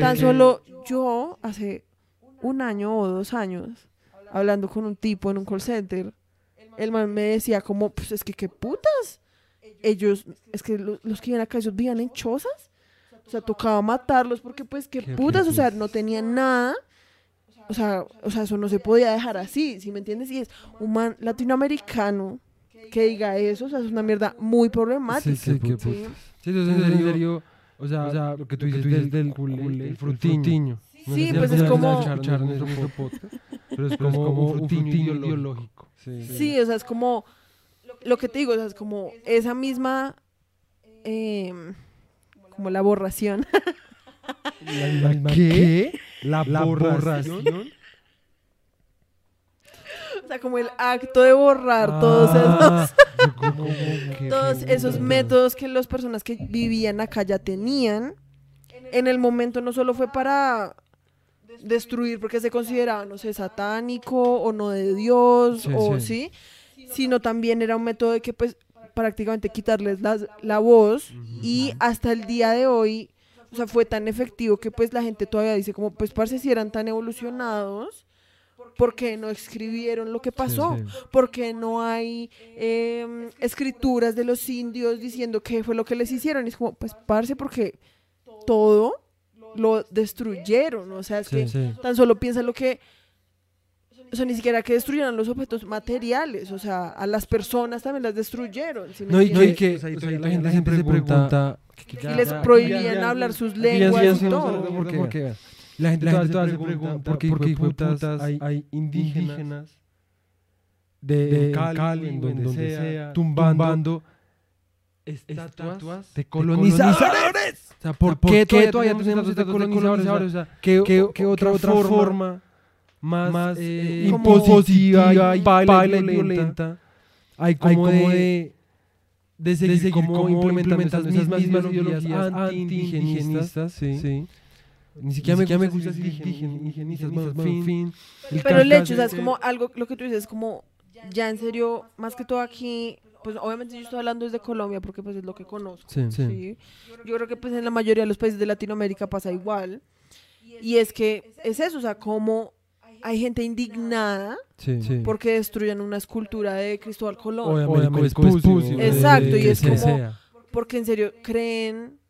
Tan solo yo hace un año o dos años, hablando con un tipo en un call center, el man me decía como, pues es que qué putas. Ellos, es que lo- los que vivían acá, ellos vivían en chozas. O sea, tocaba matarlos porque pues qué Qué putas, o sea, no tenían nada. O sea, o sea, eso no se podía dejar así, ¿sí me entiendes? Y es un man latinoamericano que diga eso, o sea, es una mierda muy problemática. Sí, sí, qué ¿sí? putas. Sí, entonces en serio, o sea, o sea, lo que tú dices del, del culé, el frutiño. No Sí, sé si pues es como- pero es como, un frutiño ideológico. Sí, Sí, o sea, es como lo que te digo, o sea, es como esa misma em, como la borración. ¿La qué? La borración. o sea, como el acto de borrar todos Ah, esos como que- todos esos métodos que las personas que vivían acá ya tenían. En el momento no solo fue para destruir porque se consideraba, no sé, satánico o no de Dios Sí, o sí. sí, sino también era un método de que pues prácticamente quitarles las- la voz y hasta el día de hoy, o sea, fue tan efectivo que pues la gente todavía dice como pues parce si eran tan evolucionados, ¿por qué no escribieron lo que pasó? Sí, sí. porque no hay em, escrituras de los indios diciendo qué fue lo que les hicieron. Y es como, pues, parce, porque todo lo destruyeron. O sea, es Sí, que tan solo piensa lo que. O sea, ni siquiera que destruyeran los objetos materiales. O sea, a las personas también las destruyeron. ¿sí me No, y entiendes? que, o sea, y la gente siempre se pregunta... y les prohibían hablar sus lenguas y todo. Porque, porque la gente, toda se pregunta por qué, por qué putas hay, hay indígenas de, Cali, en donde, sea, tumbando, estatuas de colonizadores. O sea, ¿por, qué todavía tenemos estatuas de colonizadores? O sea, ¿qué, qué, otra, otra forma más, más eh, Como- impositiva y y violenta hay como, de, de seguir, como, implementando esas mismas ideologías anti-indigenistas, sí. sí. Ni siquiera, me, me gusta decir indigenistas, bueno, fin, fin. Pero el hecho, o sea, es como algo, lo que tú dices, es como, ya en serio, más que todo aquí, pues obviamente yo estoy hablando desde Colombia porque pues es lo que conozco. Sí, sí. Yo creo que pues en la mayoría de los países de Latinoamérica pasa igual. Y es que es eso, o sea, como hay gente indignada porque destruyen una escultura de Cristóbal Colón. O Exacto, y es como, porque en serio creen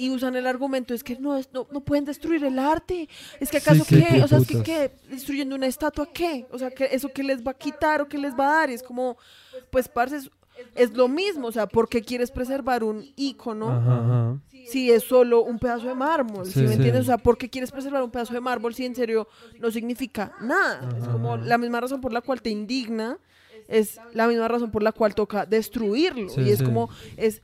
y usan el argumento es que no, es, no, no pueden destruir el arte. Es que acaso qué, o sea, es que ¿qué? destruyendo una estatua qué? O sea, que eso qué les va a quitar o qué les va a dar? Y es como pues parce es, es lo mismo, o sea, ¿por qué quieres preservar un ícono si es solo un pedazo de mármol? Sí, me entiendes? O sea, ¿por qué quieres preservar un pedazo de mármol si en serio no significa nada? Es como la misma razón por la cual te indigna, es la misma razón por la cual toca destruirlo. y es como, es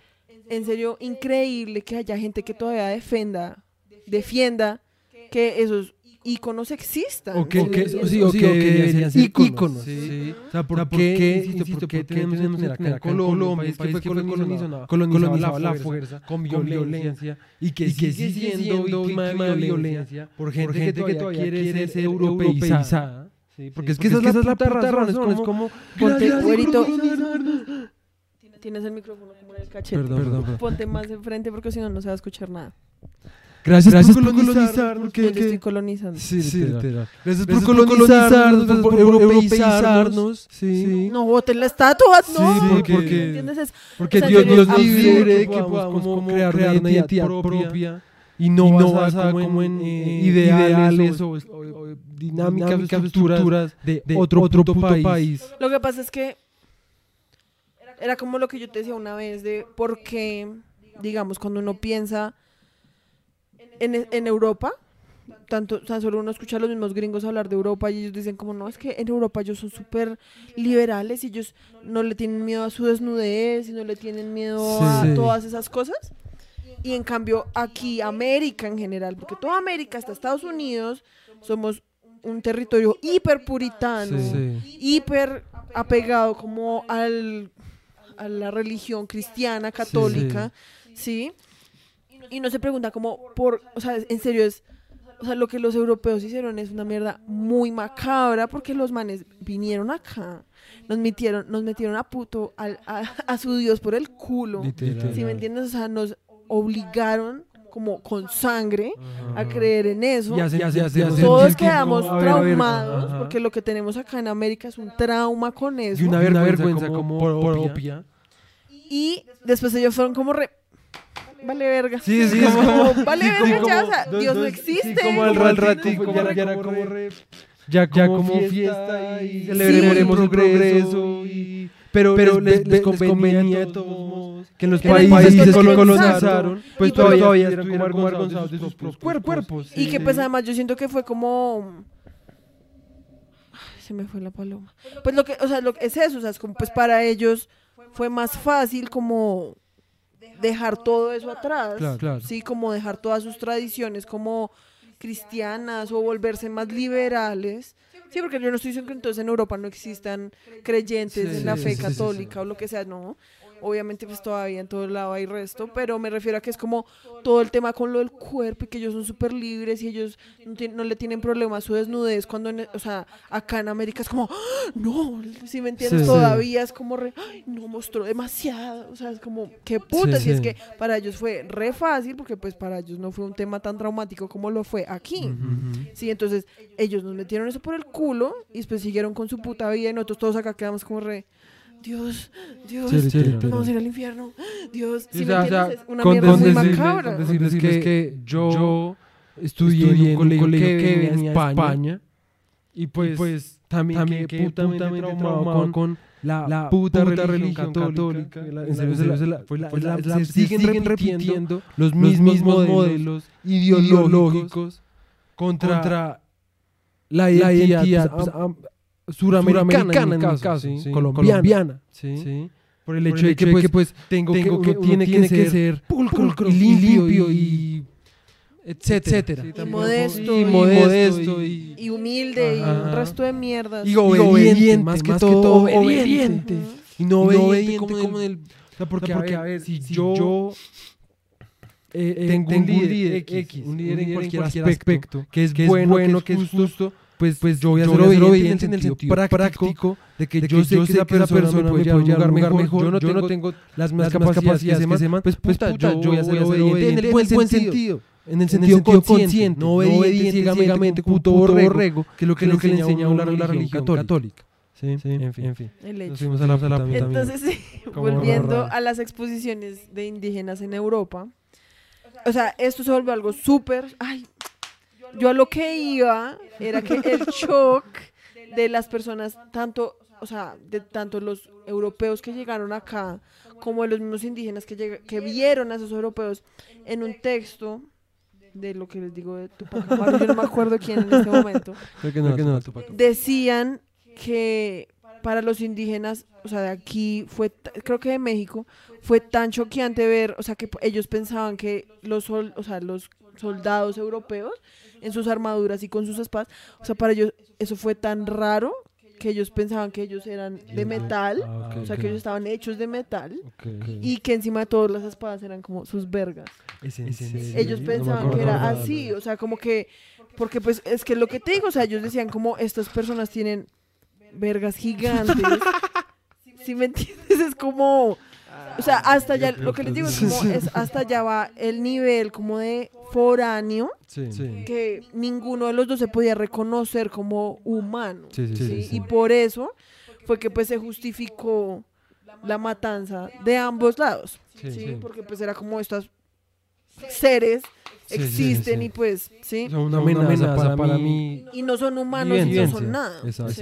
en serio increíble que haya gente que todavía defenda, defienda que esos íconos existan. O que, sí, o, que, deberían ser íconos. Sí. O sea, ¿por, qué, insisto, ¿por qué tenemos que tener acá en Colombia, un país que fue colonizado, colonizado la fuerza, con violencia, y que sigue siendo víctima de violencia por gente que todavía quiere ser europeizada? Sí, porque es que esa es la puta razón, es como... Ponte, Tienes el micrófono como en el cachete. Perdón, perdón. Ponte más enfrente porque si no, no se va a escuchar nada. Gracias, Gracias por colonizar. Porque, yo estoy colonizando. Sí, sí, literal. Gracias, por colonizarnos, por europeizarnos. Sí. No boten la estatua, no. Sí, porque, porque, es, porque Dios nos libre que podamos como crear una identidad propia y no, y no basada como en eh, ideales o, o, dinámicas, estructuras de, de otro, otro puto país. Lo que pasa es que era como lo que yo te decía una vez de por qué, digamos, cuando uno piensa en, en Europa, tanto, tan solo uno escucha a los mismos gringos hablar de Europa y ellos dicen como no, es que en Europa ellos son súper liberales y ellos no le tienen miedo a su desnudez y no le tienen miedo a todas esas cosas. Y en cambio aquí, América en general, porque toda América, hasta Estados Unidos, somos un territorio hiper puritano, hiper apegado como al, a la religión cristiana, católica, ¿sí? Y no se pregunta como por, o sea, en serio es, o sea, lo que los europeos hicieron es una mierda muy macabra porque los manes vinieron acá, nos metieron, nos metieron a puto a, su Dios por el culo, si me entiendes? O sea, nos obligaron como con sangre a creer en eso. Todos quedamos traumados porque lo que tenemos acá en América es un trauma con eso. Y una, vergüenza, como, propia. Y después ellos fueron como re vale verga. Sí, sí, como, vale verga, ya, o sea, Dios no existe. Sí, como al ratito, ya, ya, era como re, ya, como fiesta y celebremos el progreso y pero, pero les, les, convenía de todos modos que en los países, que colonizaron, pues todavía, todavía estuvieran como avergonzados de sus propios cuerpos. Y que pues además yo siento que fue como... se me fue la paloma. Pues lo que, o sea, lo que es eso, o sea, es como pues para ellos fue más fácil como dejar todo eso atrás, sí, como dejar todas sus tradiciones como cristianas o volverse más liberales. Sí, porque yo no estoy diciendo que entonces en Europa no existan creyentes en la fe católica o lo que sea, no. Obviamente pues todavía en todo lado hay resto, pero me refiero a que es como todo el tema con lo del cuerpo y que ellos son súper libres y ellos no, le tienen problema a su desnudez cuando, o sea, acá en América es como, ¡Ah! no, si me entiendes, todavía es como, re, no mostró demasiado, o sea, es como, qué puta, y es que para ellos fue re fácil porque pues para ellos no fue un tema tan traumático como lo fue aquí, sí, entonces ellos nos metieron eso por el culo y después siguieron con su puta vida y nosotros todos acá quedamos como re Dios, Dios, vamos a ir al infierno. Dios, si me entiendes, es una mierda muy macabra. Decirles, que, yo, estudié, en un colegio, que venía España, y pues, pues también, también que putamente, putamente traumado con, la, puta, religión, católica. se, siguen, repitiendo los mismos modelos ideológicos contra, la identidad, pues, suramericana, en mi caso, colombiana, ¿sí? por el hecho, de, que, pues, pues tengo, que, uno tiene, que, ser pulcro, y limpio y etcétera, y, modesto, y, modesto y, humilde y un resto de mierdas. Y obediente, más, que todo, obediente, y no obediente, como, el O sea, porque, O sea, porque, a ver, a ver, si, si yo, yo, eh, eh, tengo, tengo un líder, líder X, X, un líder en cualquier, cualquier aspecto, que es que es bueno, bueno, que es que es justo, pues, pues yo voy a yo ser obediente en el sentido práctico de que de yo que sé yo que sé esa que esa persona persona me puede llevar a un lugar llevar mejor, yo no yo no tengo las mismas capacidades que ese man, pues puta, yo voy a ser obediente en el buen sentido. En el sentido, consciente, no obediente ciegamente, puto borrego, que es lo que, le enseña a la religión católica. Sí, en fin, en fin. El Nos hecho. fuimos a la, a la puta mierda. Entonces, sí, volviendo rara. a las exposiciones de indígenas en Europa, o sea, esto se volvió algo súper, ay, yo a lo que iba era que el shock de las personas, tanto, o sea, de tanto los europeos que llegaron acá, como de los mismos indígenas que, llega- que vieron a esos europeos en un texto de lo que les digo de Tupac Amaru, yo no me acuerdo quién en este momento, Creo que no, creo que no, Tupac. decían que para los indígenas, o sea, de aquí fue, creo que de México, fue tan choqueante ver, o sea, que ellos pensaban que los, sol- o sea, los soldados europeos en sus armaduras y con sus espadas, o sea, para ellos eso fue tan raro que ellos pensaban que ellos eran de metal, Ah, o sea, que ellos estaban hechos de metal y que encima de todas las espadas eran como sus vergas. ¿Es en serio? Ellos No pensaban que era así, o sea, como que, porque pues es que lo que te digo, o sea, ellos decían como estas personas tienen vergas gigantes. si me entiendes, es como, o sea, hasta ya, lo que les digo es como, es hasta allá va el nivel como de foráneo, Sí, sí. que ninguno de los dos se podía reconocer como humano. Sí, sí, ¿sí? sí, sí. Y por eso fue que pues se justificó la matanza de ambos lados, Sí, ¿sí? sí. Porque pues era como estos seres Sí, sí, existen sí. y pues, ¿sí? Son una amenaza, para, mí. Y no son humanos y no son nada. Exacto.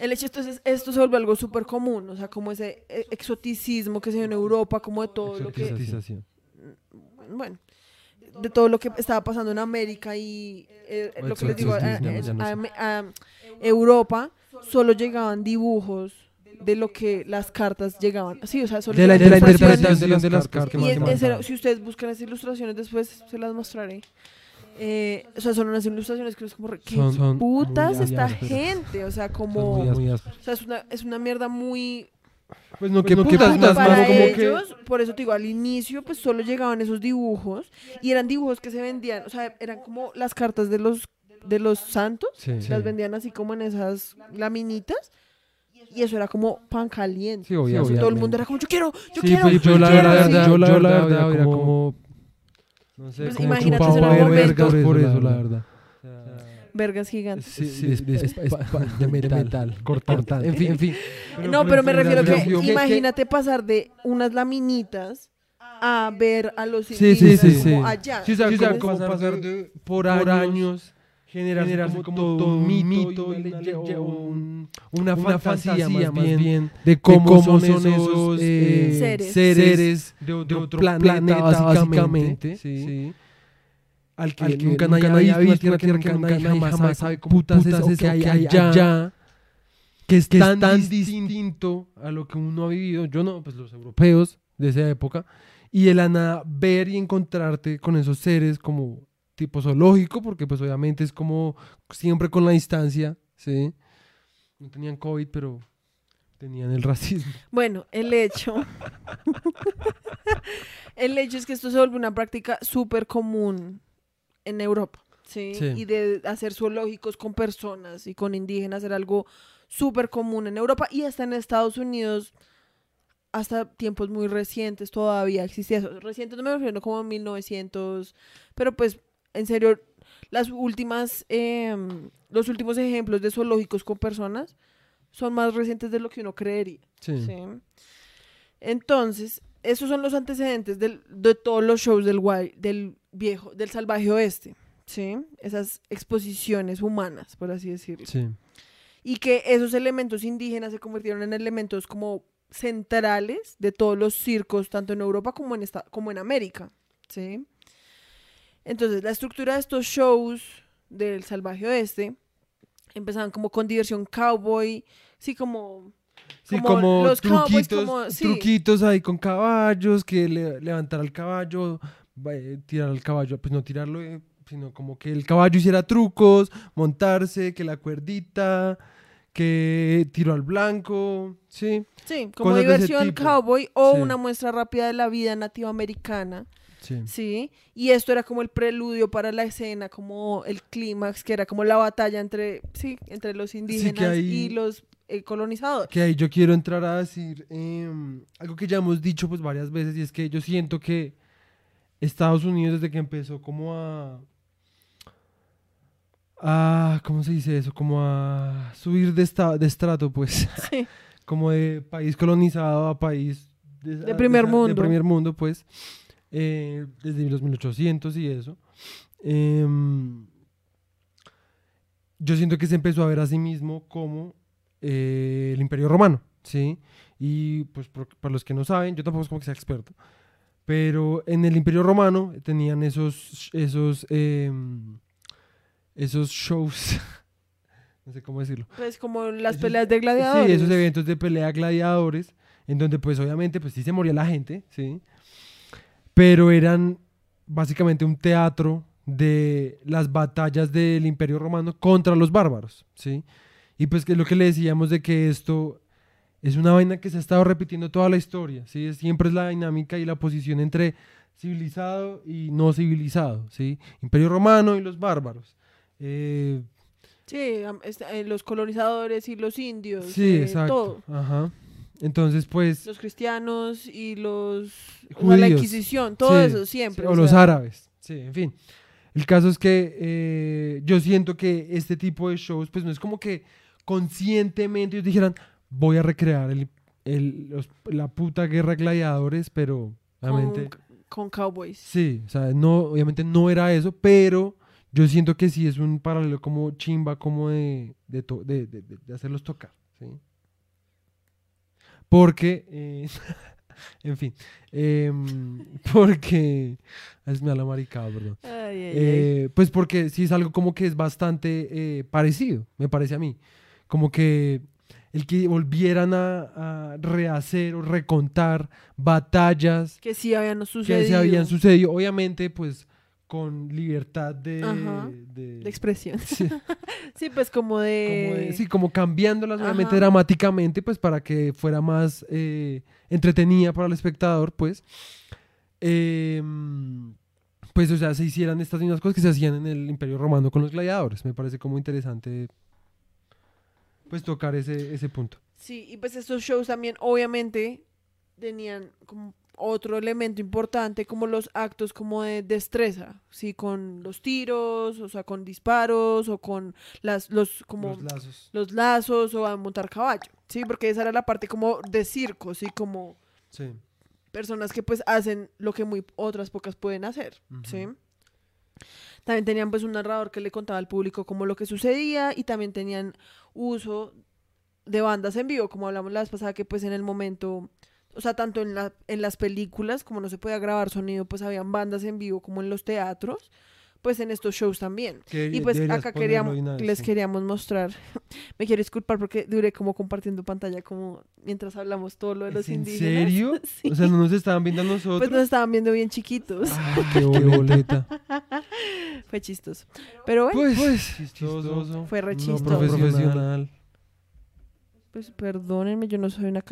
El hecho entonces esto se vuelve algo súper común, o sea, como ese eh, exoticismo que se dio en Europa, como de todo lo que, Exotización. bueno, de todo lo que estaba pasando en América y eh, lo que les digo, a, a- a Europa solo llegaban dibujos de lo que las cartas llegaban. Sí, o sea, solo De la, de la interpretación de las cartas. que Y más es- se es- mandaban. si ustedes buscan esas ilustraciones después se las mostraré. Eh, o sea, son unas ilustraciones que es como, ¿qué Son- son putas esta ásperas. gente? O sea, Son como... O sea, es una, es una mierda muy... Pues no, que que putas, para más como que... ellos, por eso te digo, al inicio pues solo llegaban esos dibujos y eran dibujos que se vendían, o sea, eran como las cartas de los de los santos, Sí, las vendían así como en esas laminitas y eso era como pan caliente. Sí, O sea, obviamente. todo el mundo era como, yo quiero, yo Sí, quiero, pues yo la quiero", verdad, yo la Yo la verdad, era como... No sé, Pues como imagínate chupado en un de momento- vergas por eso, la verdad. vergas gigantes. Sí, Sí, de, es- de- es- es- de metal, cortante. En fin, en fin. no, pero me refiero que yo- imagínate pasar de unas laminitas a ver a los Sí, sí, indígenas sí, sí. como allá. Sí, o sea, Sí, o sea, como como pasar pasar de, por años, generarse como, todo un mito, y una o un- una, fantasía, más bien, de cómo, son esos eh, Seres. seres de otro, planeta, básicamente, sí, al que, nunca, nadie había visto, una tierra que nunca nadie jamás sabe cómo putas es eso que hay allá, que es tan distinto a lo que uno ha vivido, yo no, pues los europeos de esa época, y de la nada ver y encontrarte con esos seres como tipo zoológico, porque pues obviamente es como siempre con la distancia, ¿sí? No tenían COVID, pero tenían el racismo. Bueno, el hecho. el hecho es que esto se vuelve una práctica súper común en Europa. ¿sí? Sí. Y de hacer zoológicos con personas y con indígenas era algo súper común en Europa y hasta en Estados Unidos. Hasta tiempos muy recientes todavía existía eso. Recientes no me refiero como a 1900, pero pues en serio, las últimas, em, los últimos ejemplos de zoológicos con personas son más recientes de lo que uno creería. Sí. ¿sí? Entonces, esos son los antecedentes del- de todos los shows del, del viejo, del salvaje oeste, ¿sí? Esas exposiciones humanas, por así decirlo. Sí. Y que esos elementos indígenas se convirtieron en elementos como centrales de todos los circos, tanto en Europa como en, esta, como en América, ¿sí? Entonces, la estructura de estos shows del salvaje oeste empezaban como con diversión cowboy, sí, como... Sí, como como, los cowboys, truquitos, como- sí. truquitos ahí con caballos, que le- levantar al caballo, eh, tirar al caballo, pues no tirarlo, eh, sino como que el caballo hiciera trucos, montarse, que la cuerdita, que tiro al blanco, sí, Sí, como Cosas diversión cowboy o Sí. una muestra rápida de la vida nativa americana. Sí. Sí, y esto era como el preludio para la escena, como el clímax, que era como la batalla entre, sí, entre los indígenas ahí- y los eh, colonizadores. Que ahí yo quiero entrar a decir em, algo que ya hemos dicho pues varias veces y es que yo siento que Estados Unidos desde que empezó como a a ¿cómo se dice eso? como a subir de, esta, de estrato pues Sí, como de país colonizado a país de, De primer de mundo. primer mundo pues eh, desde los 1800 y eso em, yo siento que se empezó a ver a sí mismo como eh, el imperio romano sí y pues por- para los que no saben yo tampoco es como que sea experto pero en el imperio romano tenían esos esos em, esos shows no sé cómo decirlo pues como las Esos- peleas de gladiadores. Sí, esos eventos de pelea gladiadores, en donde pues obviamente pues sí se moría la gente, ¿sí? Pero eran básicamente un teatro de las batallas del Imperio Romano contra los bárbaros, ¿sí? Y pues que es lo que le decíamos de que esto es una vaina que se ha estado repitiendo toda la historia, ¿sí? Siempre es la dinámica y la posición entre civilizado y no civilizado, ¿sí? Imperio Romano y los bárbaros. Eh, Sí, eh, los colonizadores y los indios. Sí, eh, exacto. Todo. Ajá. Entonces, pues. Los cristianos y los... o sea, la Judíos. Inquisición, todo sí, eso, siempre. o o los sea, árabes. Sí, en fin. El caso es que eh, yo siento que este tipo de shows, pues no es como que conscientemente ellos dijeran, voy a recrear el, el- los- la puta guerra de gladiadores, pero obviamente. Con, con cowboys. Sí, o sea, no, obviamente no era eso, pero yo siento que sí es un paralelo como chimba, como de, de, to- de- de hacerlos tocar, ¿sí? Porque, eh, en fin, em, porque, es me la maricada, perdón. Ay, ay, ay. Eh, pues porque sí es algo como que es bastante eh, parecido, me parece a mí. Como que el que volvieran a, a rehacer o recontar batallas que sí habían que sucedido. se habían sucedido, obviamente, pues con libertad de, Ajá, de- De expresión. sí, Sí, pues como de... como de- sí, como cambiándolas Ajá. dramáticamente, pues para que fuera más eh, entretenida para el espectador, pues. Em, pues, o sea, se hicieran estas mismas cosas que se hacían en el Imperio Romano con los gladiadores. Me parece como interesante, pues, tocar ese, ese punto. Sí, y pues estos shows también obviamente tenían como otro elemento importante como los actos como de destreza, sí, con los tiros, o sea, con disparos o con las los como los lazos. los lazos o a montar caballo, sí, porque esa era la parte como de circo, sí, como Sí. personas que pues hacen lo que muy otras pocas pueden hacer, ¿sí? También tenían pues un narrador que le contaba al público como lo que sucedía y también tenían uso de bandas en vivo, como hablamos la vez pasada que pues en el momento, o sea, tanto en, la, en las películas como no se podía grabar sonido, pues habían bandas en vivo como en los teatros, pues en estos shows también. Y pues acá queríamos, les sí. queríamos mostrar, me quiero disculpar porque duré como compartiendo pantalla como mientras hablamos todo lo de los ¿Es ¿En indígenas. serio? Sí. O sea, no nos estaban viendo a nosotros. Pues nos estaban viendo bien chiquitos. Ay, qué boleta. Fue chistoso. Pero bueno, Pues, pues chistoso. Fue re no chistoso. profesional. Pues perdónenme, yo no soy una,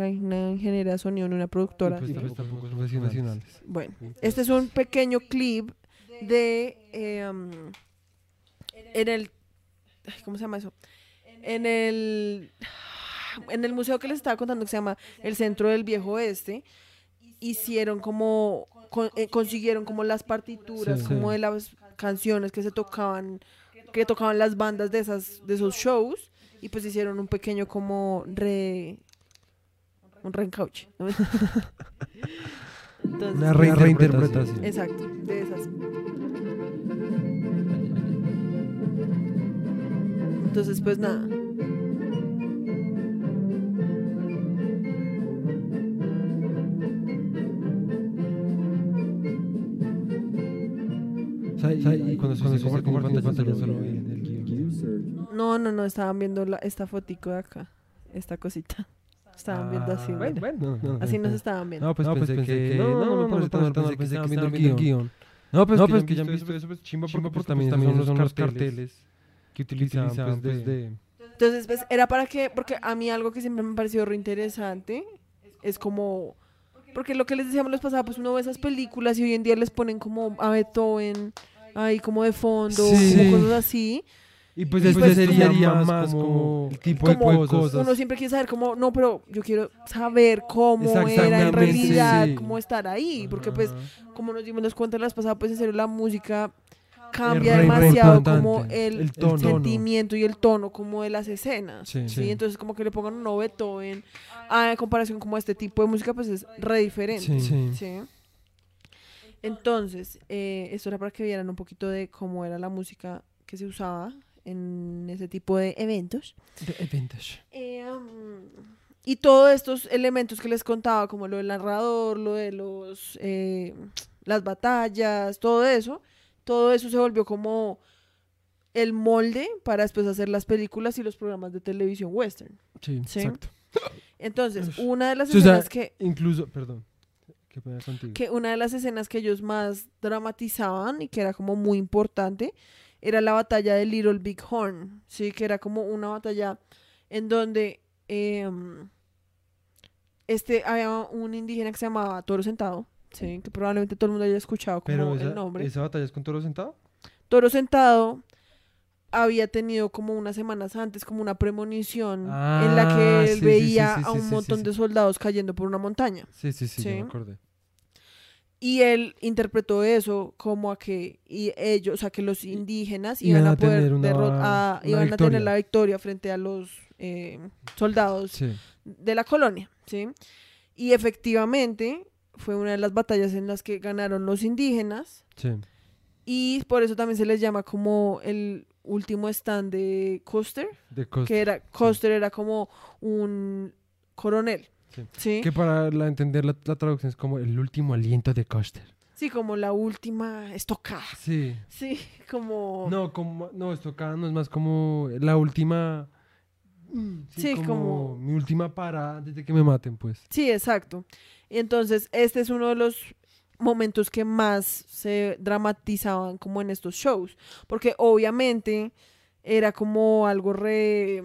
ingeniera de sonido ni una productora. Pues, ¿sí? pues, tampoco son profesionales. Bueno, este es un pequeño clip de... eh, um, en el... ¿Cómo se llama eso? En el... En el museo que les estaba contando que se llama el Centro del Viejo Oeste, hicieron como... con- eh, consiguieron como las partituras, Sí. como de las canciones que se tocaban, que tocaban las bandas de, esas, de esos shows, y pues hicieron un pequeño como re... Un reencauche. ¿no? Entonces, Una reinterpretación. Exacto, de esas. Entonces, pues nada. O sea, y, cuando se cuando se pantalla solo vi el guion. No, no, no, estaban viendo la, esta fotico de acá. Esta cosita. Estaban viendo así. Ah, bueno. bueno, no, no, Así nos no. estaban viendo. No, pues, No, pues pensé, pensé que... que- No, no, no, no, pensé que estaban viendo el guion. No, pues, No, que pues ya que han ya visto han eso, pues chimba chimba porque porque también son los son los carteles que utilizaban utilizaban, pues pues, de... Entonces, pues, era para que, porque a mí algo que siempre me pareció re interesante es como, porque lo que les decíamos los pasados, pues uno ve esas películas y hoy en día les ponen como a Beethoven ahí como de fondo, Sí. como cosas así. Y pues Y después pues sería más como el tipo como de cosas. Uno siempre quiere saber cómo, no, pero yo quiero saber cómo era en realidad, sí. cómo estar ahí, porque pues como nos dimos cuenta las pasadas, pues en serio la música cambia re demasiado como el, el tono. sentimiento y el tono como de las escenas. Sí. Sí, Sí. entonces como que le pongan un nuevo Beethoven a en comparación como a este tipo de música, pues es re diferente. Sí. Sí. Entonces, eh, esto era para que vieran un poquito de cómo era la música que se usaba en ese tipo de eventos. The Vintage. Eh, um, y todos estos elementos que les contaba, como lo del narrador, lo de los eh, las batallas, todo eso, todo eso se volvió como el molde para después hacer las películas y los programas de televisión western. Sí, Sí. exacto. Entonces, una de las escenas que, Incluso, perdón. ¿Qué pena contigo? que una de las escenas que ellos más dramatizaban y que era como muy importante era la batalla de Little Big Horn, sí, que era como una batalla en donde em, este había un indígena que se llamaba Toro Sentado, sí, que probablemente todo el mundo haya escuchado como Pero el esa, nombre. ¿esa batalla es con toro sentado? Toro Sentado había tenido como unas semanas antes como una premonición en la Ah, que él sí, sí, veía sí, sí, a un montón de soldados cayendo por una montaña. Sí, sí, sí, Sí. yo me acordé. Y él interpretó eso como a que y ellos, o sea, que los indígenas Iban iban, a poder tener una- a- una iban a tener la victoria frente a los eh, soldados Sí. de la colonia, ¿sí? Y efectivamente fue una de las batallas en las que ganaron los indígenas Sí. y por eso también se les llama como el último stand de Custer, De Costa. que era Custer era como un coronel, Sí. ¿sí? Que para la- entender la, la traducción es como el último aliento de Coster. Sí, como la última estocada. Sí. Sí, como No, como, no, esto acá no es más como la última. mm, Sí, como- mi última parada antes de que me maten, pues. Sí, exacto. Y entonces, este es uno de los momentos que más se dramatizaban como en estos shows, porque obviamente era como algo re...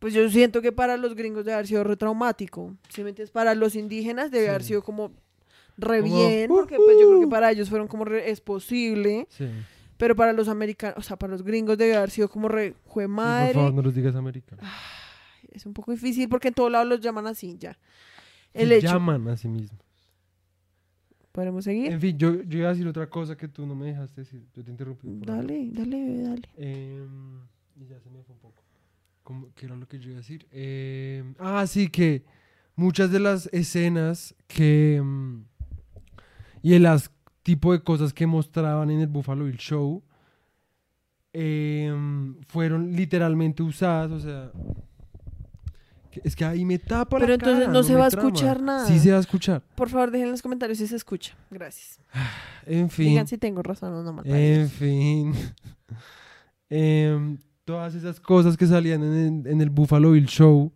Pues yo siento que para los gringos debe haber sido re traumático, ¿sí me entiendes? Para los indígenas debe haber sido como re Como, bien, porque pues yo creo que "Ujú". para ellos fueron como re, es posible, Sí. pero para los americanos, o sea, para los gringos debe haber sido como re, jue Y madre, por favor, no los digas americanos. es un poco difícil porque en todos lados los llaman así ya. El Se hecho, llaman a sí mismos. ¿podemos seguir? En fin, yo, yo iba a decir otra cosa que tú no me dejaste decir. Yo te interrumpí. Dale, dale, bebé, dale. Em, y ya se me fue un poco. ¿Cómo- ¿Qué era lo que yo iba a decir? Em, ah, sí, que muchas de las escenas que... em, y el las tipo de cosas que mostraban en el Buffalo Bill Show em, fueron literalmente usadas, o sea... Es que ahí me tapa la Pero entonces cara, no se me va a trama. escuchar nada. Sí se va a escuchar. Por favor, dejen en los comentarios si se escucha. Gracias. En fin. Digan si tengo razón o no. mal En fin. Em, todas esas cosas que salían en el, en el Buffalo Bill Show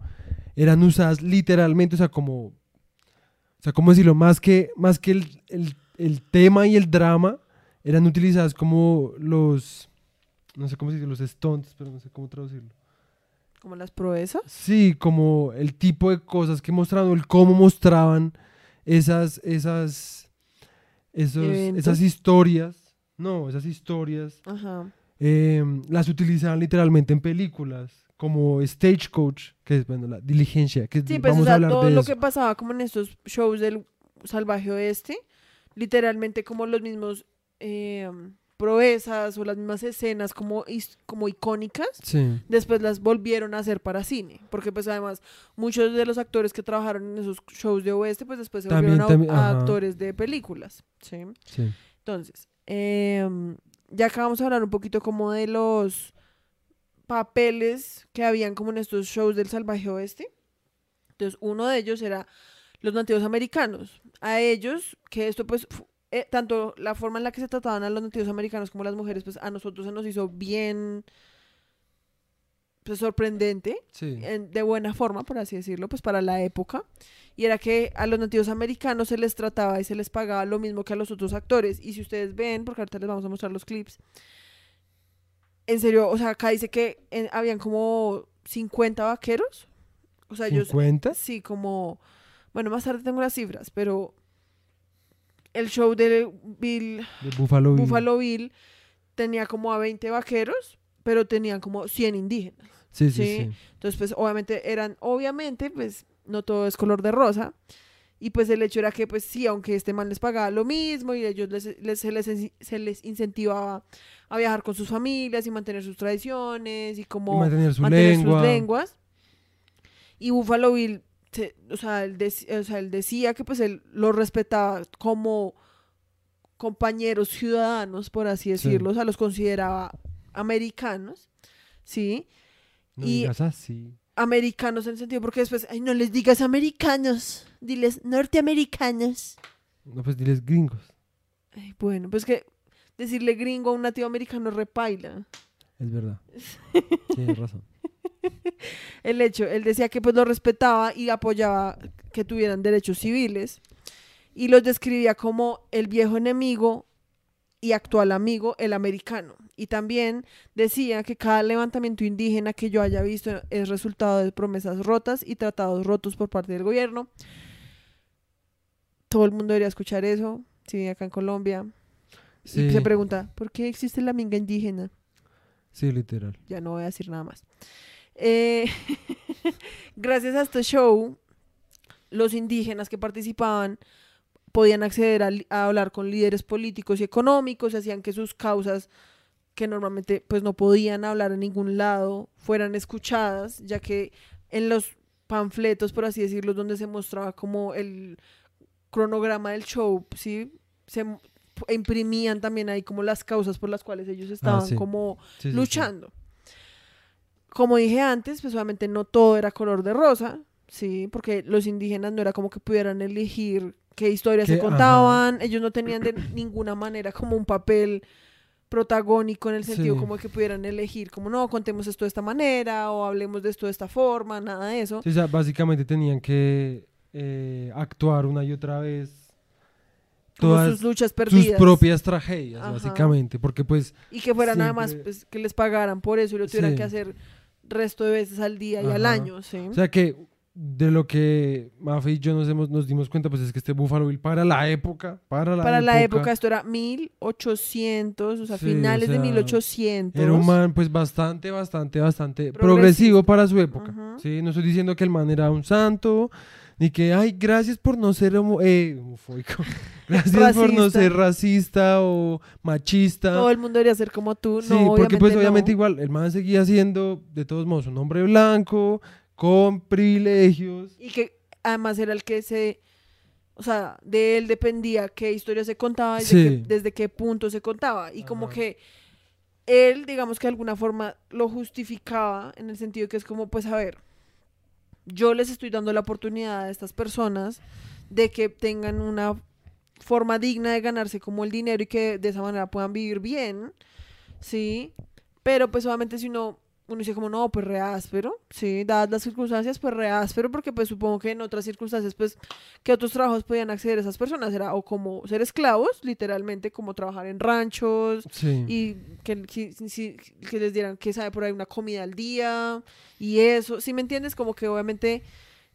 eran usadas literalmente, o sea, como. O sea, ¿cómo decirlo? Más que, más que el, el- el tema y el drama, eran utilizadas como los. No sé cómo decirlo, los stunts, pero no sé cómo traducirlo. Como las proezas. Sí, como el tipo de cosas que mostraban, el cómo mostraban esas, esas, esos, esas historias. No, esas historias Ajá. Eh, las utilizaban literalmente en películas, como Stagecoach, que es bueno, la diligencia, que Sí, pues vamos o sea, a hablar todo de lo eso. que pasaba como en estos shows del salvaje oeste, literalmente como los mismos eh, proezas o las mismas escenas como, como icónicas, Sí, después las volvieron a hacer para cine, porque pues además muchos de los actores que trabajaron en esos shows de oeste, pues después se También, volvieron a- también, a ajá. actores de películas, ¿sí? sí. Entonces, em, ya acabamos de hablar un poquito como de los papeles que habían como en estos shows del salvaje oeste. Entonces, uno de ellos era los nativos americanos. A ellos, que esto pues, eh, tanto la forma en la que se trataban a los nativos americanos como las mujeres, pues a nosotros se nos hizo bien pues, sorprendente sí. en- de buena forma, por así decirlo, pues para la época. Y era que a los nativos americanos se les trataba y se les pagaba lo mismo que a los otros actores. Y si ustedes ven, porque ahorita les vamos a mostrar los clips, en serio, o sea, acá dice que en- habían como 50 vaqueros. O sea, ellos ¿50? Sí, como, bueno, más tarde tengo las cifras, pero el show de Bill, De Buffalo Bill. Buffalo Bill tenía como a 20 vaqueros, pero tenían como 100 indígenas. Sí, sí, Sí. sí. Entonces, pues, obviamente eran, obviamente, pues, no todo es color de rosa. Y pues el hecho era que, pues sí, aunque este man les pagaba lo mismo y ellos les, les- se, les, se les incentivaba a viajar con sus familias y mantener sus tradiciones y Y como mantener su mantener lengua. sus lenguas. Y Buffalo Bill, se- o, sea, él dec- o sea, él decía que pues él lo respetaba como compañeros ciudadanos, por así Sí. decirlo, o sea, los consideraba americanos, ¿sí? No y- digas así. Americanos en el sentido, porque después, ay, no les digas americanos, diles norteamericanos. No, pues diles gringos. Ay, bueno, pues que decirle gringo a un nativo americano repaila. Es verdad. Tienes razón. el hecho, él decía que pues lo respetaba y apoyaba que tuvieran derechos civiles y los describía como el viejo enemigo y actual amigo, el americano. Y también decía que cada levantamiento indígena que yo haya visto es resultado de promesas rotas y tratados rotos por parte del gobierno. Todo el mundo debería escuchar eso, si vive acá en Colombia. Sí, Y se pregunta, ¿por qué existe la minga indígena? sí, literal. ya no voy a decir nada más. Eh, gracias a este show, los indígenas que participaban podían acceder a, hablar con líderes políticos y económicos, hacían que sus causas, que normalmente pues no podían hablar en ningún lado, fueran escuchadas, ya que en los panfletos, por así decirlo, donde se mostraba como el cronograma del show, ¿sí? Se imprimían también ahí como las causas por las cuales ellos estaban sí. como Sí, sí, sí. luchando. Como dije antes, pues obviamente no todo era color de rosa, sí, porque los indígenas no era como que pudieran elegir qué historias se ajá. contaban, ellos no tenían de ninguna manera como un papel protagónico en el sentido Sí. como que pudieran elegir, como no, contemos esto de esta manera o hablemos de esto de esta forma, nada de eso. Sí, o sea, básicamente tenían que eh, actuar una y otra vez todas sus luchas sus perdidas. propias tragedias, Ajá. básicamente, porque pues, Y que fuera nada más siempre- pues, que les pagaran por eso y lo tuvieran Sí. que hacer resto de veces al día y al año, ¿sí? o sea que de lo que Mafe y yo nos, hemos, nos dimos cuenta, pues es que este Buffalo Bill para la época, para la Para época, la época esto era 1800, o sea, Sí, finales o de sea, 1800. Era un man pues bastante, bastante, bastante progresivo para su época. ¿sí? No estoy diciendo que el man era un santo, ni que, ay, gracias por no ser homo eh, homofóbico. Gracias por no ser racista o machista. Todo el mundo debería ser como tú. Sí, no, porque pues no. obviamente igual el man seguía siendo de todos modos un hombre blanco, con privilegios. Y que además era el que se... O sea, de él dependía qué historia se contaba y de Sí. qué- desde qué punto se contaba. Y como que él, digamos que de alguna forma lo justificaba en el sentido que es como, pues a ver, yo les estoy dando la oportunidad a estas personas de que tengan una forma digna de ganarse como el dinero y que de esa manera puedan vivir bien, ¿sí? Pero pues obviamente si uno, uno dice como, no, pues re áspero, ¿sí? Dadas las circunstancias, pues re áspero, porque pues supongo que en otras circunstancias, pues, ¿qué otros trabajos podían acceder esas personas? Era o como ser esclavos, literalmente, como trabajar en ranchos, Sí. y que, que- que les dieran que sabe por ahí una comida al día y eso, si me entiendes? Como que obviamente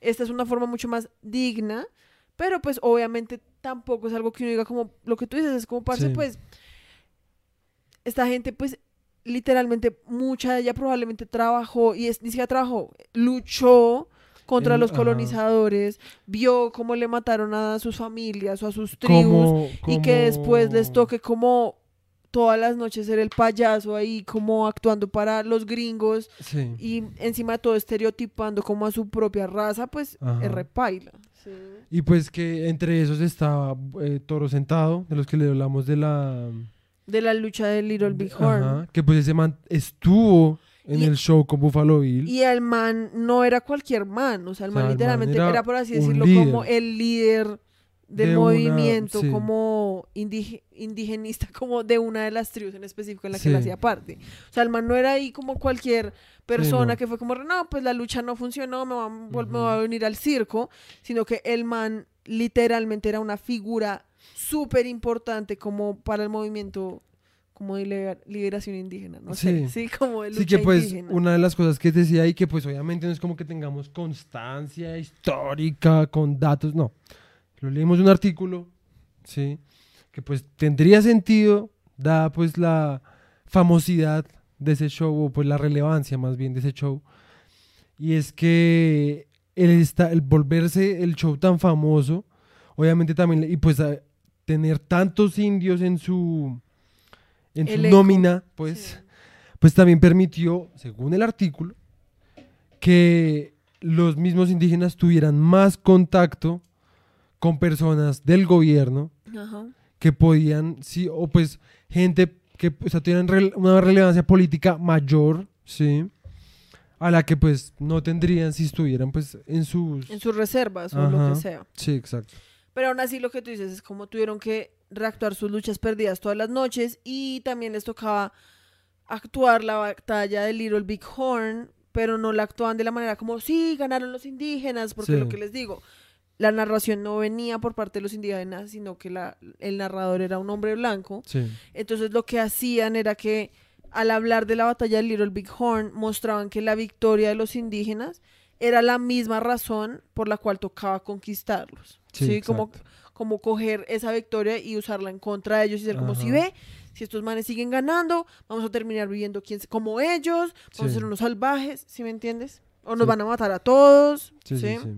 esta es una forma mucho más digna, pero pues obviamente tampoco es algo que uno diga como lo que tú dices, es como parce, Sí. pues esta gente pues literalmente mucha de ella probablemente trabajó y es, ni siquiera trabajó, luchó contra En- los ajá. colonizadores, vio cómo le mataron a sus familias o a sus tribus y que después les toque como todas las noches ser el payaso ahí como actuando para los gringos Sí. y encima de todo estereotipando como a su propia raza, pues Ajá. es repaila. Sí. Y pues que entre esos estaba eh, Toro Sentado, de los que le hablamos de la... De la lucha de Little Big Horn. Ajá, que pues ese man estuvo en Y- el show con Buffalo Bill. Y el man no era cualquier man, o sea, el O man sea, el man literalmente era era, por así decirlo, líder. como el líder del De una- movimiento, sí. como indige- indigenista, como de una de las tribus en específico en la que él hacía parte. O sea, el man no era ahí como cualquier persona no. que fue como, no, pues la lucha no funcionó, me va, me va a venir al circo, sino que el man literalmente era una figura súper importante como para el movimiento como de liber- liberación indígena, no Sí. sé, sí, como de lucha Sí, que pues indígena. una de las cosas que decía ahí, que pues obviamente no es como que tengamos constancia histórica con datos, no. Lo leímos un artículo, sí, que pues tendría sentido, dada pues la famosidad de ese show, o pues la relevancia más bien de ese show, y es que el, esta- el volverse el show tan famoso, obviamente también, y pues tener tantos indios en su, en su nómina, pues Sí. pues también permitió, según el artículo, que los mismos indígenas tuvieran más contacto con personas del gobierno Ajá. que podían, sí, o pues gente que o sea, tuvieran rele- una relevancia política mayor, sí, a la que pues no tendrían si estuvieran pues en sus... En sus reservas o lo que sea. Sí, exacto. Pero aún así lo que tú dices es como tuvieron que reactuar sus luchas perdidas todas las noches y también les tocaba actuar la batalla de Little Big Horn, pero no la actuaban de la manera como, sí, ganaron los indígenas, porque Sí. lo que les digo, la narración no venía por parte de los indígenas, sino que la, el narrador era un hombre blanco. Sí, Entonces lo que hacían era que al hablar de la batalla de Little Big Horn mostraban que la victoria de los indígenas era la misma razón por la cual tocaba conquistarlos. Sí, Sí, como, como coger esa victoria y usarla en contra de ellos y ser como si ve, si estos manes siguen ganando, vamos a terminar viviendo quién- como ellos, vamos Sí. a ser unos salvajes, ¿sí me entiendes? O nos van a matar a todos, sí, ¿sí? sí, sí.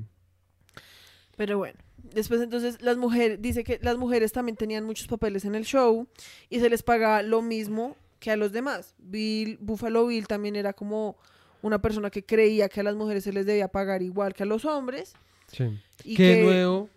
Pero bueno, después entonces las mujeres, dice que las mujeres también tenían muchos papeles en el show y se les pagaba lo mismo que a los demás. Bill, Buffalo Bill también era como una persona que creía que a las mujeres se les debía pagar igual que a los hombres. sí. Y que, que, nuevo,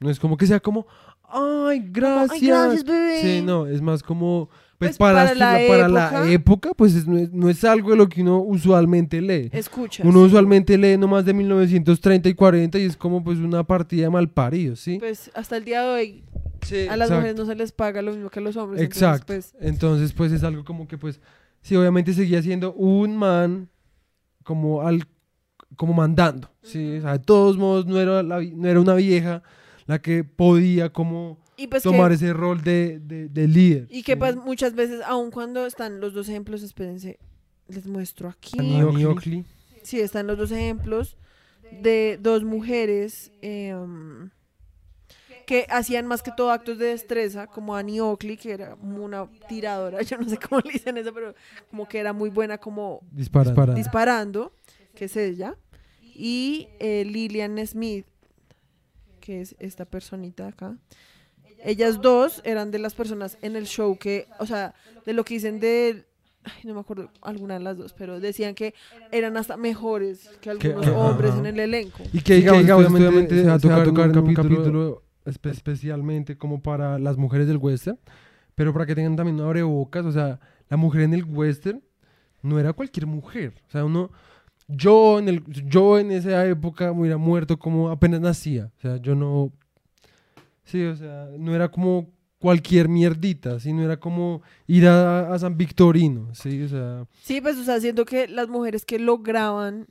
no es como que sea como, ay, gracias. "Ay, gracias, bebé". Sí, no, es más como, pues, Pues, para, la para la época- época, pues es- no, es, no es algo de lo que uno usualmente lee. Escucha. Uno usualmente lee no más de 1930 y 40 y es como pues una partida de malparidos, ¿sí? Pues hasta el día de hoy Sí, a las exacto. mujeres no se les paga lo mismo que a los hombres. entonces, Exacto. pues, Entonces, pues es algo como que, pues, sí, obviamente seguía siendo un man como al como mandando, ¿sí? O sea, de todos modos no era, la no era una vieja la que podía como y pues tomar que, ese rol de, de- de líder. y que ¿sí? pues muchas veces, aun cuando están los dos ejemplos, espérense, les muestro aquí. Annie Oakley. Sí, están los dos ejemplos de dos mujeres em, que hacían más que todo actos de destreza, como Annie Oakley, que era como una tiradora, yo no sé cómo le dicen eso, pero como que era muy buena como disparando. disparando, que es ella, y eh, Lillian Smith, que es esta personita acá. Ellas dos eran de las personas en el show que, o sea, de lo que dicen de, ay, no me acuerdo alguna de las dos, pero decían que eran hasta mejores que algunos ajá. hombres en el elenco. Y que digamos, que, digamos, esto obviamente se va a tocar en un en un capítulo- capítulo espe- especialmente como para las mujeres del western, pero para que tengan también un abrebocas, o sea, la mujer en el western no era cualquier mujer, o sea, uno, yo en, el, yo en esa época me hubiera muerto como apenas nacía, o sea, yo no, sí, o sea, no era como cualquier mierdita, sino era como ir a, a San Victorino, sí, o sea, Sí, pues, o sea, siento que las mujeres que lograban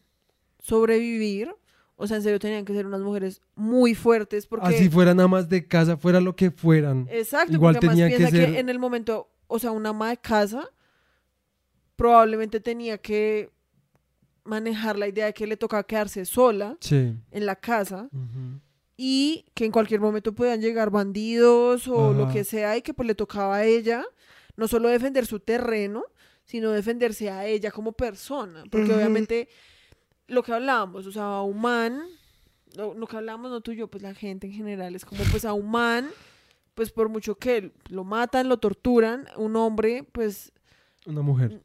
sobrevivir, o sea, en serio tenían que ser unas mujeres muy fuertes porque... así fueran nada más de casa, fuera lo que fueran. Exacto, Igual porque tenía que piensa que, ser- en el momento, o sea, una ama de casa probablemente tenía que manejar la idea de que le tocaba quedarse sola Sí. en la casa y que en cualquier momento puedan llegar bandidos o lo que sea y que pues le tocaba a ella no solo defender su terreno, sino defenderse a ella como persona, porque obviamente lo que hablábamos, o sea, a un man, lo, lo que hablábamos no tú y yo, pues la gente en general es como pues a un man, pues por mucho que lo matan, lo torturan, un hombre, pues Una mujer.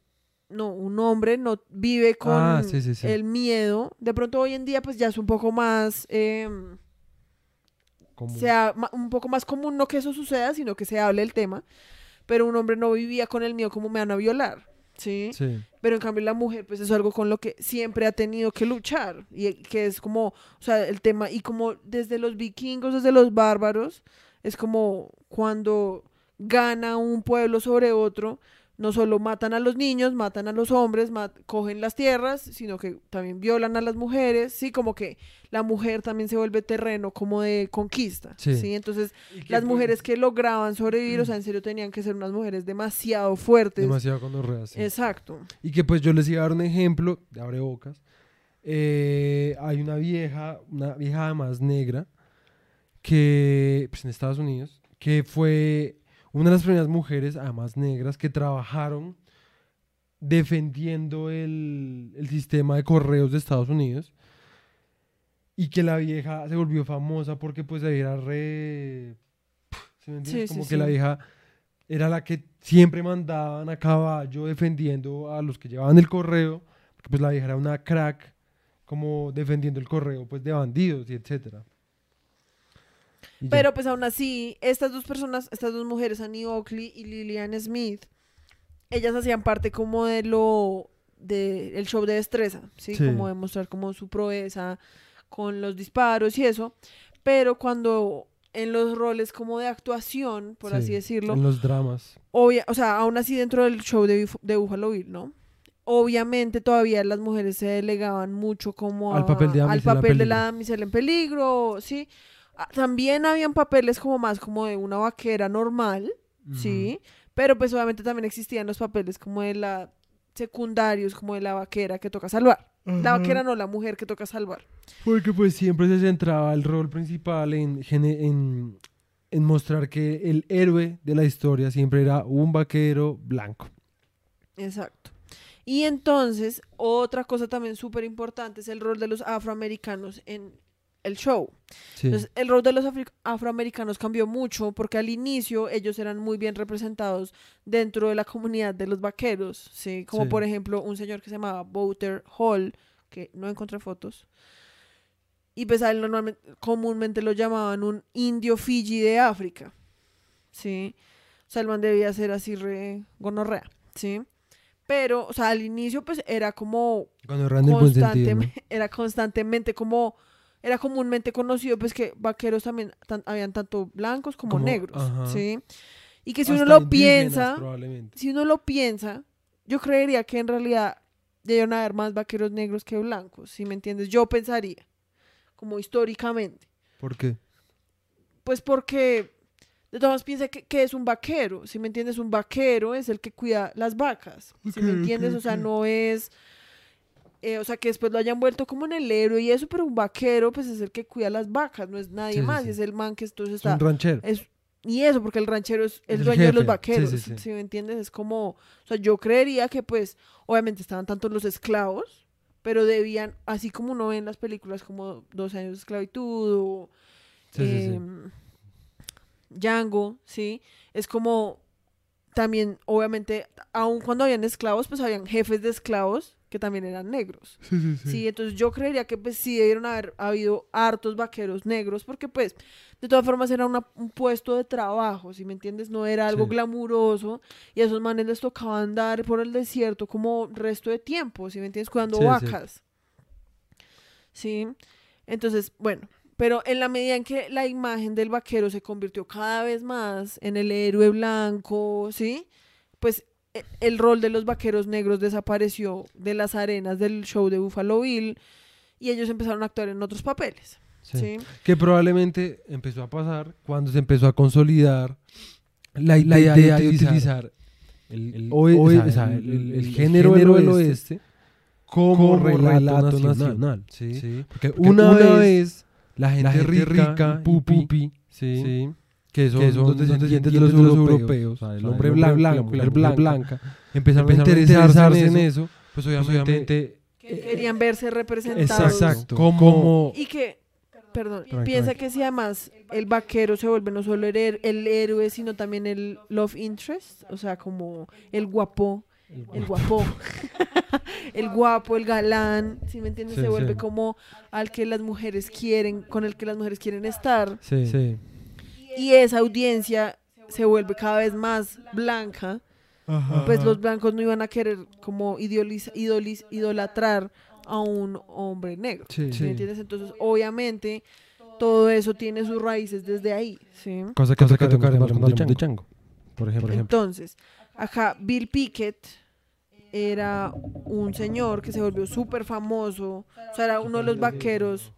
No, un hombre no vive con Ah, sí, sí, sí. el miedo. De pronto hoy en día pues ya es un poco más, em, sea un poco más común no que eso suceda, sino que se hable el tema. Pero un hombre no vivía con el miedo como me van a violar, ¿sí? Sí. Pero en cambio la mujer, pues es algo con lo que siempre ha tenido que luchar. Y que es como, o sea, el tema, y como desde los vikingos, desde los bárbaros, es como cuando gana un pueblo sobre otro, no solo matan a los niños, matan a los hombres, cogen las tierras, sino que también violan a las mujeres, sí, como que la mujer también se vuelve terreno como de conquista, Sí. sí, entonces las mujeres que lograban sobrevivir, o sea, en serio tenían que ser unas mujeres demasiado fuertes. Demasiado cuando reas. Exacto. Y que pues yo les iba a dar un ejemplo de abre bocas. Eh, hay una vieja, una vieja además negra, que pues en Estados Unidos, que fue una de las primeras mujeres, además negras, que trabajaron defendiendo el, el sistema de correos de Estados Unidos. Y que la vieja se volvió famosa porque pues era re... ¿sí me? Sí, Como sí, que la vieja era la que siempre mandaban a caballo defendiendo a los que llevaban el correo, porque pues la vieja era una crack, como defendiendo el correo pues de bandidos y etcétera. Pero pues aún así, estas dos personas, estas dos mujeres, Annie Oakley y Lillian Smith, ellas hacían parte como de lo de el show de destreza, ¿sí? Sí. Como demostrar como su proeza con los disparos y eso, pero cuando en los roles como de actuación, por Sí, así decirlo, En los dramas. obvia, o sea, aún así dentro del show de, de Buffalo Bill, ¿no? Obviamente todavía las mujeres se delegaban mucho como Al papel de al damisela en papel de la damisela en peligro, sí. También habían papeles como más como de una vaquera normal, sí, pero pues obviamente también existían los papeles como de la secundarios, como de la vaquera que toca salvar. La vaquera no, la mujer que toca salvar. Porque pues siempre se centraba el rol principal en, en, en mostrar que el héroe de la historia siempre era un vaquero blanco. Exacto. Y entonces, otra cosa también súper importante es el rol de los afroamericanos en el show. Sí. Entonces, el rol de los afroamericanos cambió mucho porque al inicio ellos eran muy bien representados dentro de la comunidad de los vaqueros, ¿sí? Como Sí. por ejemplo un señor que se llamaba Bouter Hall, que no encontré fotos. Y pues a él normalmente, comúnmente lo llamaban un indio Fiji de África, ¿sí? O sea, el man debía ser así re gonorrea, ¿sí? Pero, o sea, al inicio pues era como eran del buen sentido. ¿no? era constantemente como, era comúnmente conocido pues que vaqueros también tan- habían tanto blancos como, Como- negros, ajá. ¿sí? Y que si uno lo piensa, si uno lo piensa, yo creería que en realidad debieron haber más vaqueros negros que blancos, si me entiendes? Yo pensaría, como históricamente. ¿Por qué? Pues porque de todas maneras piensa que, que es un vaquero, si me entiendes, un vaquero es el que cuida las vacas, si me entiendes, o sea, no es, eh, o sea, que después lo hayan vuelto como en el héroe y eso, pero un vaquero pues es el que cuida las vacas, no es nadie Sí, más, sí. es el man que entonces Es un está, ranchero. es, y eso, porque el ranchero es el dueño de los vaqueros, si me entiendes, es como, o sea, yo creería que pues, obviamente estaban tanto los esclavos, pero debían, así como uno ve en las películas como 12 años de esclavitud o em, Django, ¿sí? Es como también, obviamente, aun cuando habían esclavos, pues habían jefes de esclavos que también eran negros. Sí, sí, sí. Sí, entonces yo creería que pues sí debieron haber habido hartos vaqueros negros, porque pues de todas formas era una- un puesto de trabajo, si me entiendes, no era algo glamuroso y a esos manes les tocaba andar por el desierto como resto de tiempo, si me entiendes, cuidando vacas. Sí, entonces, bueno, pero en la medida en que la imagen del vaquero se convirtió cada vez más en el héroe blanco, ¿sí? Pues el rol de los vaqueros negros desapareció de las arenas del show de Buffalo Bill y ellos empezaron a actuar en otros papeles, Sí. ¿sí? Que probablemente empezó a pasar cuando se empezó a consolidar la, la idea, idea de de utilizar el, el oe- oe- o sea, o sea, el- el- el el género género del oeste como, como relato, relato nacional. nacional, ¿sí? ¿sí? Porque Porque una, una vez la gente, la gente rica, rica y y pupi, ¿sí? ¿sí? Que son, que son los descendientes descendientes de los europeos, o sea, el hombre blanco, la mujer blanca, blanca, empezaron, empezaron a a interesarse en eso, pues obviamente, Que querían verse representados. exacto, como Y que, perdón, piensa que si además el vaquero se vuelve no solo el, héroe, sino también el love interest, o sea, como el guapo, el guapo, el guapo, el galán, si me entiendes? Sí, se vuelve sí. como al que las mujeres quieren, con el que las mujeres quieren estar. sí, sí. Y esa audiencia se vuelve cada vez más blanca, pues los blancos no iban a querer como idoliza- idolis- idolatrar a un hombre negro. Sí, ¿sí sí. me entiendes? Entonces, obviamente, todo eso tiene sus raíces desde ahí, ¿sí? cosa que, cosa que tocaremos cuando hablemos de Chango, por ejemplo. Entonces, Acá Bill Pickett era un señor que se volvió súper famoso, o sea, era uno de los vaqueros,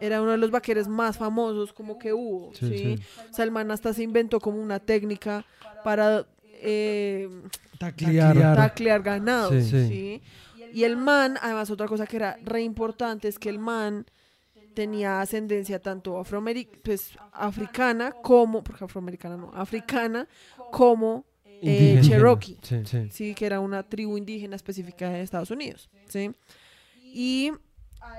era uno de los vaqueros más famosos como que hubo, Sí, ¿sí? sí. O sea, el man hasta se inventó como una técnica para eh, Taclear. taclear ganado, Sí. sí. Sí. Y el man, además otra cosa que era re importante es que el man tenía ascendencia tanto afroameri- pues, africana como, porque afroamericana no, africana como eh. Cherokee, Sí, sí. sí, que era una tribu indígena específica de Estados Unidos, sí. Y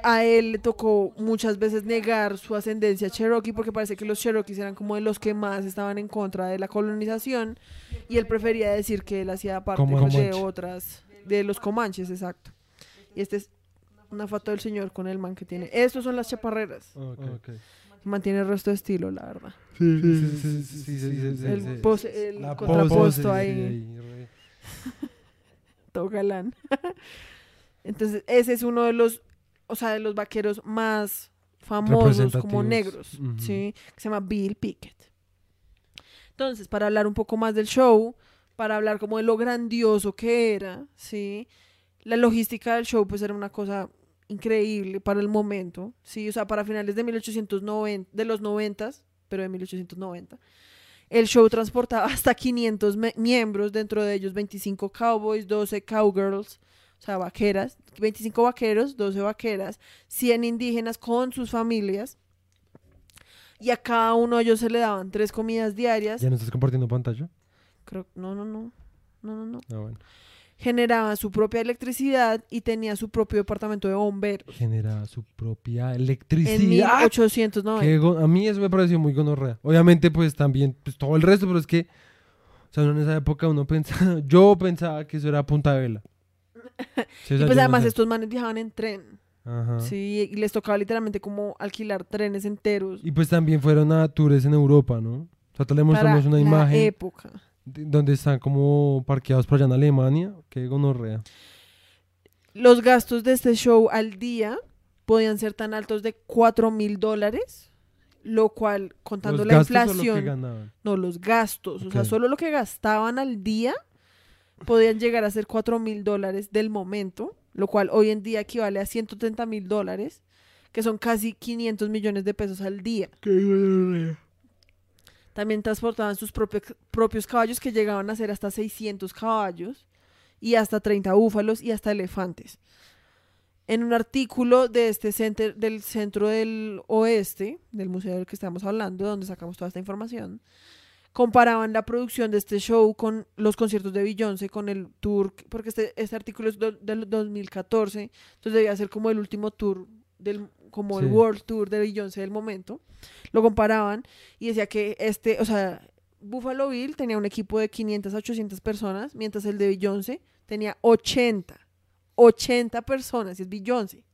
a él le tocó muchas veces negar su ascendencia Cherokee porque parece que los Cherokees eran como de los que más estaban en contra de la colonización y él prefería decir que él hacía parte Como pues, de otras, de los comanches, exacto. Y este es una foto del señor con el man que tiene. Estos son las chaparreras. Ok. Mantiene el resto de estilo, la verdad. Sí, sí, sí, sí, sí, sí, sí, el sí. pose- el La contrapuesto pose, sí, ahí, ahí, todo galán. Entonces, ese es uno de los, o sea, de los vaqueros más famosos como negros. ¿sí? Que se llama Bill Pickett. Entonces, para hablar un poco más del show, para hablar como de lo grandioso que era, ¿sí? La logística del show pues era una cosa increíble para el momento, ¿sí? O sea, para finales de 1890, de los 90, pero de 1890. El show transportaba hasta 500 me- miembros, dentro de ellos 25 cowboys, 12 cowgirls, o sea, vaqueras, 25 vaqueros, 12 vaqueras, 100 indígenas con sus familias. Y a cada uno de ellos se le daban tres comidas diarias. ¿Ya no estás compartiendo pantalla? Creo, no, no, no. No, no, no. Ah, bueno. Generaba su propia electricidad y tenía su propio departamento de bomberos. Genera su propia En electricidad. 1890. Qué go- a mí eso me pareció muy gonorrea. Obviamente, pues también, pues todo el resto, pero es que, o sea, en esa época uno pensaba, yo pensaba que eso era punta de vela. Sí, Y pues además estos manes viajaban en tren. Ajá. Sí, y les tocaba literalmente como alquilar trenes enteros. Y pues también fueron a tours en Europa, ¿no? O sea, te le para mostramos una imagen época. donde están como parqueados por allá en Alemania. Qué gonorrea. Los gastos de este show al día podían ser tan altos de 4 mil dólares, lo cual, contando ¿Los la gastos o lo que inflación, ganaban? no, los gastos, o sea, solo lo que gastaban al día podían llegar a ser 4 mil dólares del momento, lo cual hoy en día equivale a 130 mil dólares, que son casi 500 millones de pesos al día. Qué. También transportaban sus propios, propios caballos que llegaban a ser hasta 600 caballos y hasta 30 búfalos y hasta elefantes. En un artículo de este center, del centro del oeste, del museo del que estamos hablando, donde sacamos toda esta información, comparaban la producción de este show con los conciertos de Beyoncé, con el tour, porque este, este artículo es do- del 2014, entonces debía ser como el último tour, del, como el. World Tour de Beyoncé del momento. Lo comparaban y decía que este, o sea, Buffalo Bill tenía un equipo de 500 a 800 personas, mientras el de Beyoncé tenía 80. 80 personas, y es Beyoncé.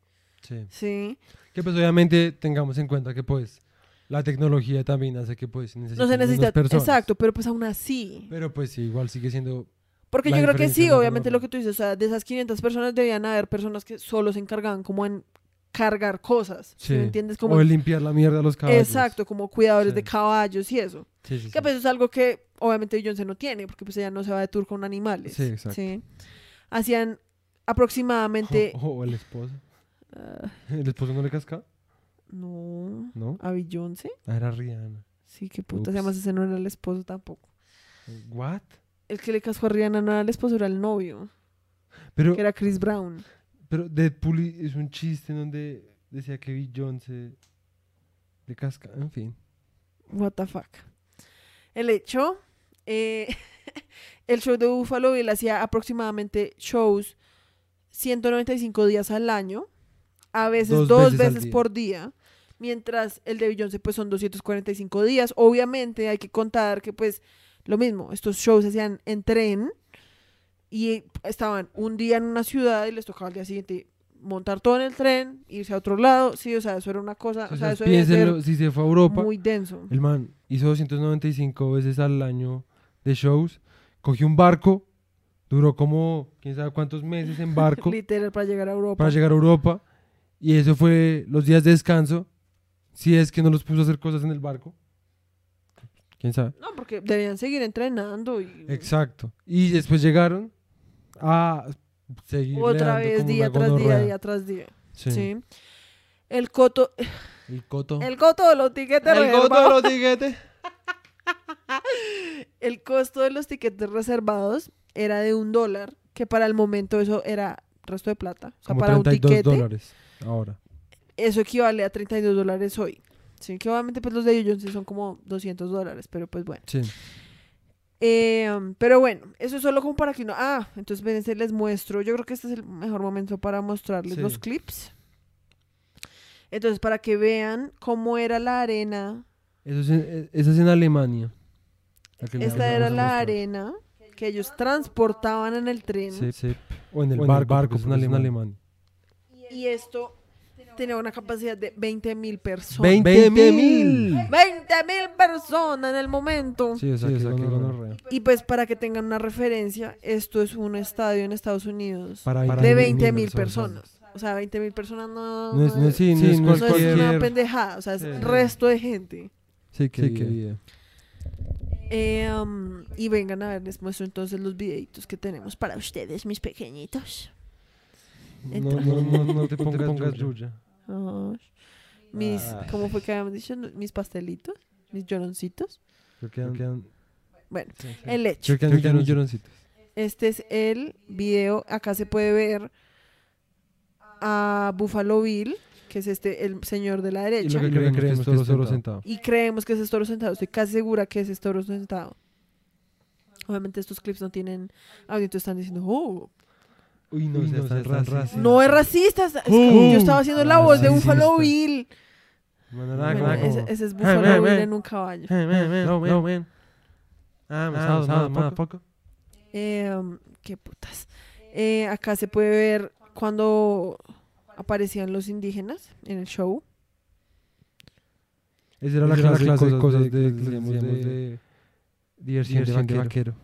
Sí. Sí. Que pues obviamente tengamos en cuenta que pues la tecnología también hace que pues No se necesita. personas. Exacto, pero pues aún así. Pero pues sí, igual sigue siendo... Porque yo creo que sí, obviamente lo que tú dices, o sea, de esas 500 personas debían haber personas que solo se encargaban como en cargar cosas. ¿sí Sí. me entiendes? Como O el limpiar la mierda a los caballos. Exacto, como cuidadores Sí. de caballos y eso. Sí, sí, Que pues es algo que obviamente Beyoncé no tiene, porque pues ella no se va de tour con animales. Sí, exacto. ¿sí? Hacían aproximadamente... O, o el esposo. ah, ¿El esposo no le casca? No, ¿No? a Beyoncé. Ah, era Rihanna. Sí, qué puta. Ups. Además ese no era el esposo tampoco. ¿What? El que le casó a Rihanna no era el esposo, era el novio, Pero, que era Chris Brown. pero Deadpool es un chiste en donde decía que Beyoncé le casca. En fin. What the fuck. El hecho, eh, el show de Buffalo Bill hacía aproximadamente shows 195 días al año, a veces Dos dos, veces al veces, día. por día, mientras el de Beyoncé pues son 245 días. Obviamente hay que contar que pues lo mismo, estos shows se hacían en tren y estaban un día en una ciudad y les tocaba al día siguiente montar todo en el tren, irse a otro lado, sí, o sea, eso era una cosa, o sea, eso debía ser piénsenlo, si se fue a Europa, muy denso. el man hizo 295 veces al año de shows, cogió un barco, duró como quién sabe cuántos meses en barco Literal para llegar a Europa. para llegar a Europa y eso fue los días de descanso, si es que no los puso a hacer cosas en el barco. quién sabe. No, porque debían seguir entrenando y Exacto. Y después llegaron a seguir otra vez día tras día, día tras día. Sí. Sí. El coto, El coto. el coto de los tiquetes El coto de los tiquetes. El costo de los tiquetes reservados era de un dólar, que para el momento eso era resto de plata. O sea, Como para un 32 tiquete, dólares ahora. Eso equivale a 32 dólares hoy. Sí, que obviamente pues los de ellos sí son como 200 dólares, pero pues bueno. Sí. Eh, pero bueno, eso es solo como para que uno... Ah, entonces vénse, les muestro. Yo creo que este es el mejor momento para mostrarles Sí. los clips. Entonces, para que vean cómo era la arena. Eso es en, eso es en Alemania. Esta era la mostrar. arena que ellos transportaban en el tren. Sí, sí. O en el barco, porque es en Alemania. Y esto tenía una capacidad de 20 mil personas. 20 mil. 20 mil personas en el momento. Sí, o sea, que gonorrea. Y pues para que tengan una referencia, esto es un estadio en Estados Unidos Para de 20 mil personas. O sea, 20 mil personas no, No es, no es, sí, no no es es cualquier... una pendejada, o sea, es Sí. resto de gente. Sí, que, vida. Eh, um, y vengan a ver, les muestro entonces los videitos que tenemos para ustedes, mis pequeñitos. No, no, no, no te pongas, pongas yuya. Mis, Ay. ¿cómo fue que habíamos dicho? Mis pastelitos, mis lloroncitos. Creo que quedan... Bueno, sí, sí. el hecho. Creo que quedan quedan milloncitos. Este es el video. Acá se puede ver a Buffalo Bill, que es este el señor de la Y derecha. lo que creemos que es toro toro sentado. Y creemos que es toro sentado. Estoy casi segura que es toro sentado. Obviamente estos clips no tienen audio, entonces están diciendo, oh, Uy, no, Uy, no, no, es racista. no es racista. es- es que ¡Pum! yo estaba haciendo la Ah, voz de Buffalo. Bill. Ese, es Hey, Buffalo man, Bill en un caballo. Hey, man, man, No, no, man. Ah, a ¿sabes, motherfucker. Eh, um, qué putas. Eh, acá se puede ver cuando aparecían los indígenas en el show. Esa era la Esa era clase, de cosas de, que de, de- de- diversión, diversión de de vaquero.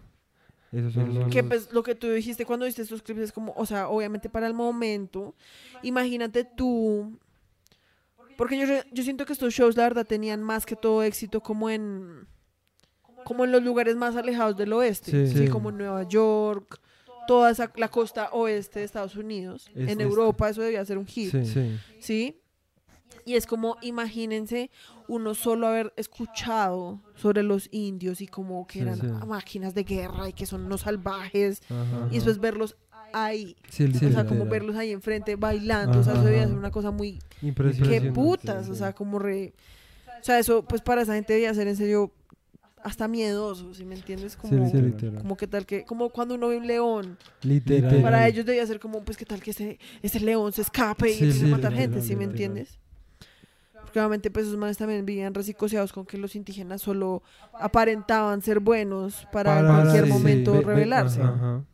Esos son los... Que pues lo que tú dijiste cuando viste estos clips es como, o sea, obviamente para el momento, imagínate tú, porque yo, yo siento que estos shows la verdad tenían más que todo éxito como en, como en los lugares más alejados del oeste, Sí. ¿sí? Sí. como en Nueva York, toda esa, la costa oeste de Estados Unidos, Es- en Europa eso debía ser un hit, Sí. sí. ¿sí? Y es como, imagínense uno solo haber escuchado sobre los indios y como que Sí, eran sí. máquinas de guerra y que son unos salvajes Ajá. y después verlos ahí, Sí, o sea, como verlos ahí enfrente bailando, o sea, eso debía ser una cosa muy, qué Impresionante, putas, sí, o sí. sea, como re, o sea, eso pues para esa gente debía ser en serio hasta miedoso, ¿sí me entiendes? Sí, Como, sí, literal. como que tal que, como cuando uno ve un león, Literal. para ellos debía ser como, pues que tal que ese, ese león se escape y Sí, empiece sí, a matar literal, gente, ¿sí me entiendes? Porque obviamente pues esos manes también vivían resicoseados con que los indígenas solo aparentaban ser buenos para, en Para- cualquier sí, momento ve- ve- rebelarse. Ajá.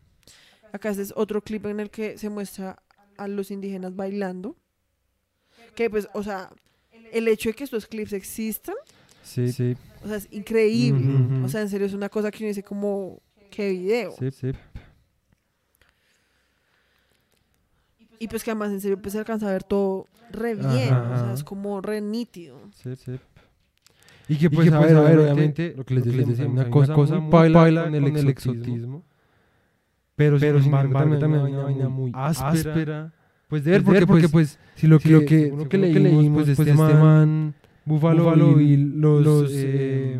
Acá este es otro clip en el que se muestra a los indígenas bailando. Que pues, o sea, el hecho de que estos clips existan, Sí, sí. o sea, es increíble. O sea, en serio es una cosa que uno dice como, qué video. Sí, sí. Y pues que además en serio pues se alcanza a ver todo re bien. Ajá, O sea, es como re nítido. Sí, sí. Y que pues, pues, a a ver, obviamente, lo que les decía, una cosa, cosa muy paila paila con con el exotismo. Pero, Pero, sin sin embargo, embargo, también también una vaina muy áspera. áspera. Pues de ver, Pues porque, de ver, pues, si lo que, si lo que, que- que leímos, pues, de este man, Buffalo, Buffalo Bill, los, los, eh, eh,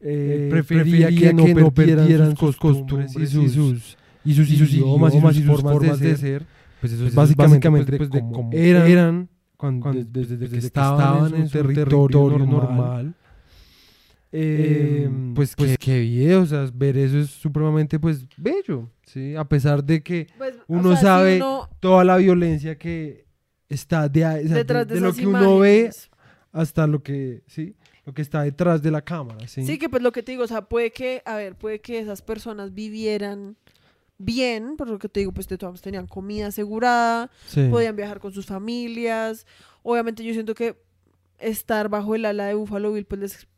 eh, prefería prefería que que no perdieran sus sus costumbres y sus, y sus- y sus, y sus idiomas y sus formas de ser. Pues eso Pues es básicamente, básicamente, pues, pues, de de cómo eran, eran cuando, cuando- desde, desde que que estaban en su territorio, normal. Eh, Eh, pues, pues, qué video, o sea, ver eso es supremamente pues bello, ¿sí? A pesar de que Pues, o Uno sea, si sabe uno toda la violencia que está de, o sea, detrás de, de, de lo que uno ve imágenes. hasta lo que, ¿sí? Lo que está detrás de la cámara, ¿sí? Sí, que pues lo que te digo, o sea, puede que, a ver, puede que esas personas vivieran bien, por lo que te digo, pues de todas tenían comida asegurada, Sí. podían viajar con sus familias. Obviamente yo siento que estar bajo el ala de Buffalo Bill pues les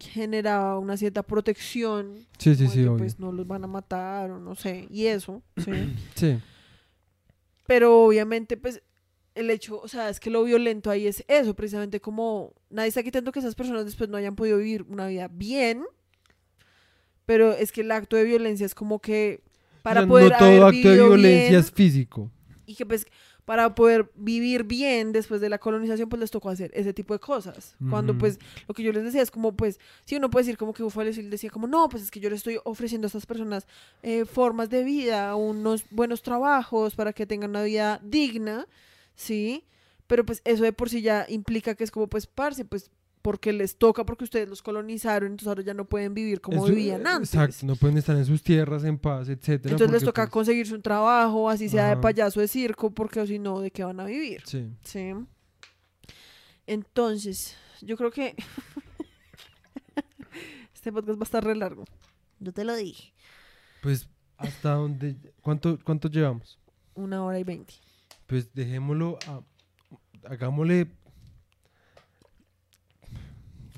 generaba una cierta protección. Sí, sí, sí, que, pues no los van a matar o no sé, y eso, sí. Sí. Pero obviamente pues el hecho, o sea, es que lo violento ahí es eso, precisamente como nadie está quitando que esas personas después no hayan podido vivir una vida bien, pero es que el acto de violencia es como que para O sea, poder no todo haber acto de violencia bien, es físico. y que pues para poder vivir bien después de la colonización pues les tocó hacer ese tipo de cosas. Cuando pues lo que yo les decía es como pues si uno puede decir como que Búfalo Bill decía como no pues es que yo les estoy ofreciendo a estas personas eh, formas de vida, unos buenos trabajos para que tengan una vida digna, ¿sí? Pero pues eso de por sí ya implica que es como pues parce, pues porque les toca, porque ustedes los colonizaron, entonces ahora ya no pueden vivir como Eso- vivían antes. Exacto, no pueden estar en sus tierras en paz, etcétera. Entonces les toca pues, conseguirse un trabajo, así sea de payaso de circo, porque si no, ¿de qué van a vivir? Sí. Sí. Entonces, yo creo que este podcast va a estar re largo. Yo te lo dije. Pues hasta donde ¿cuánto cuánto llevamos? Una hora y veinte. Pues dejémoslo a hagámosle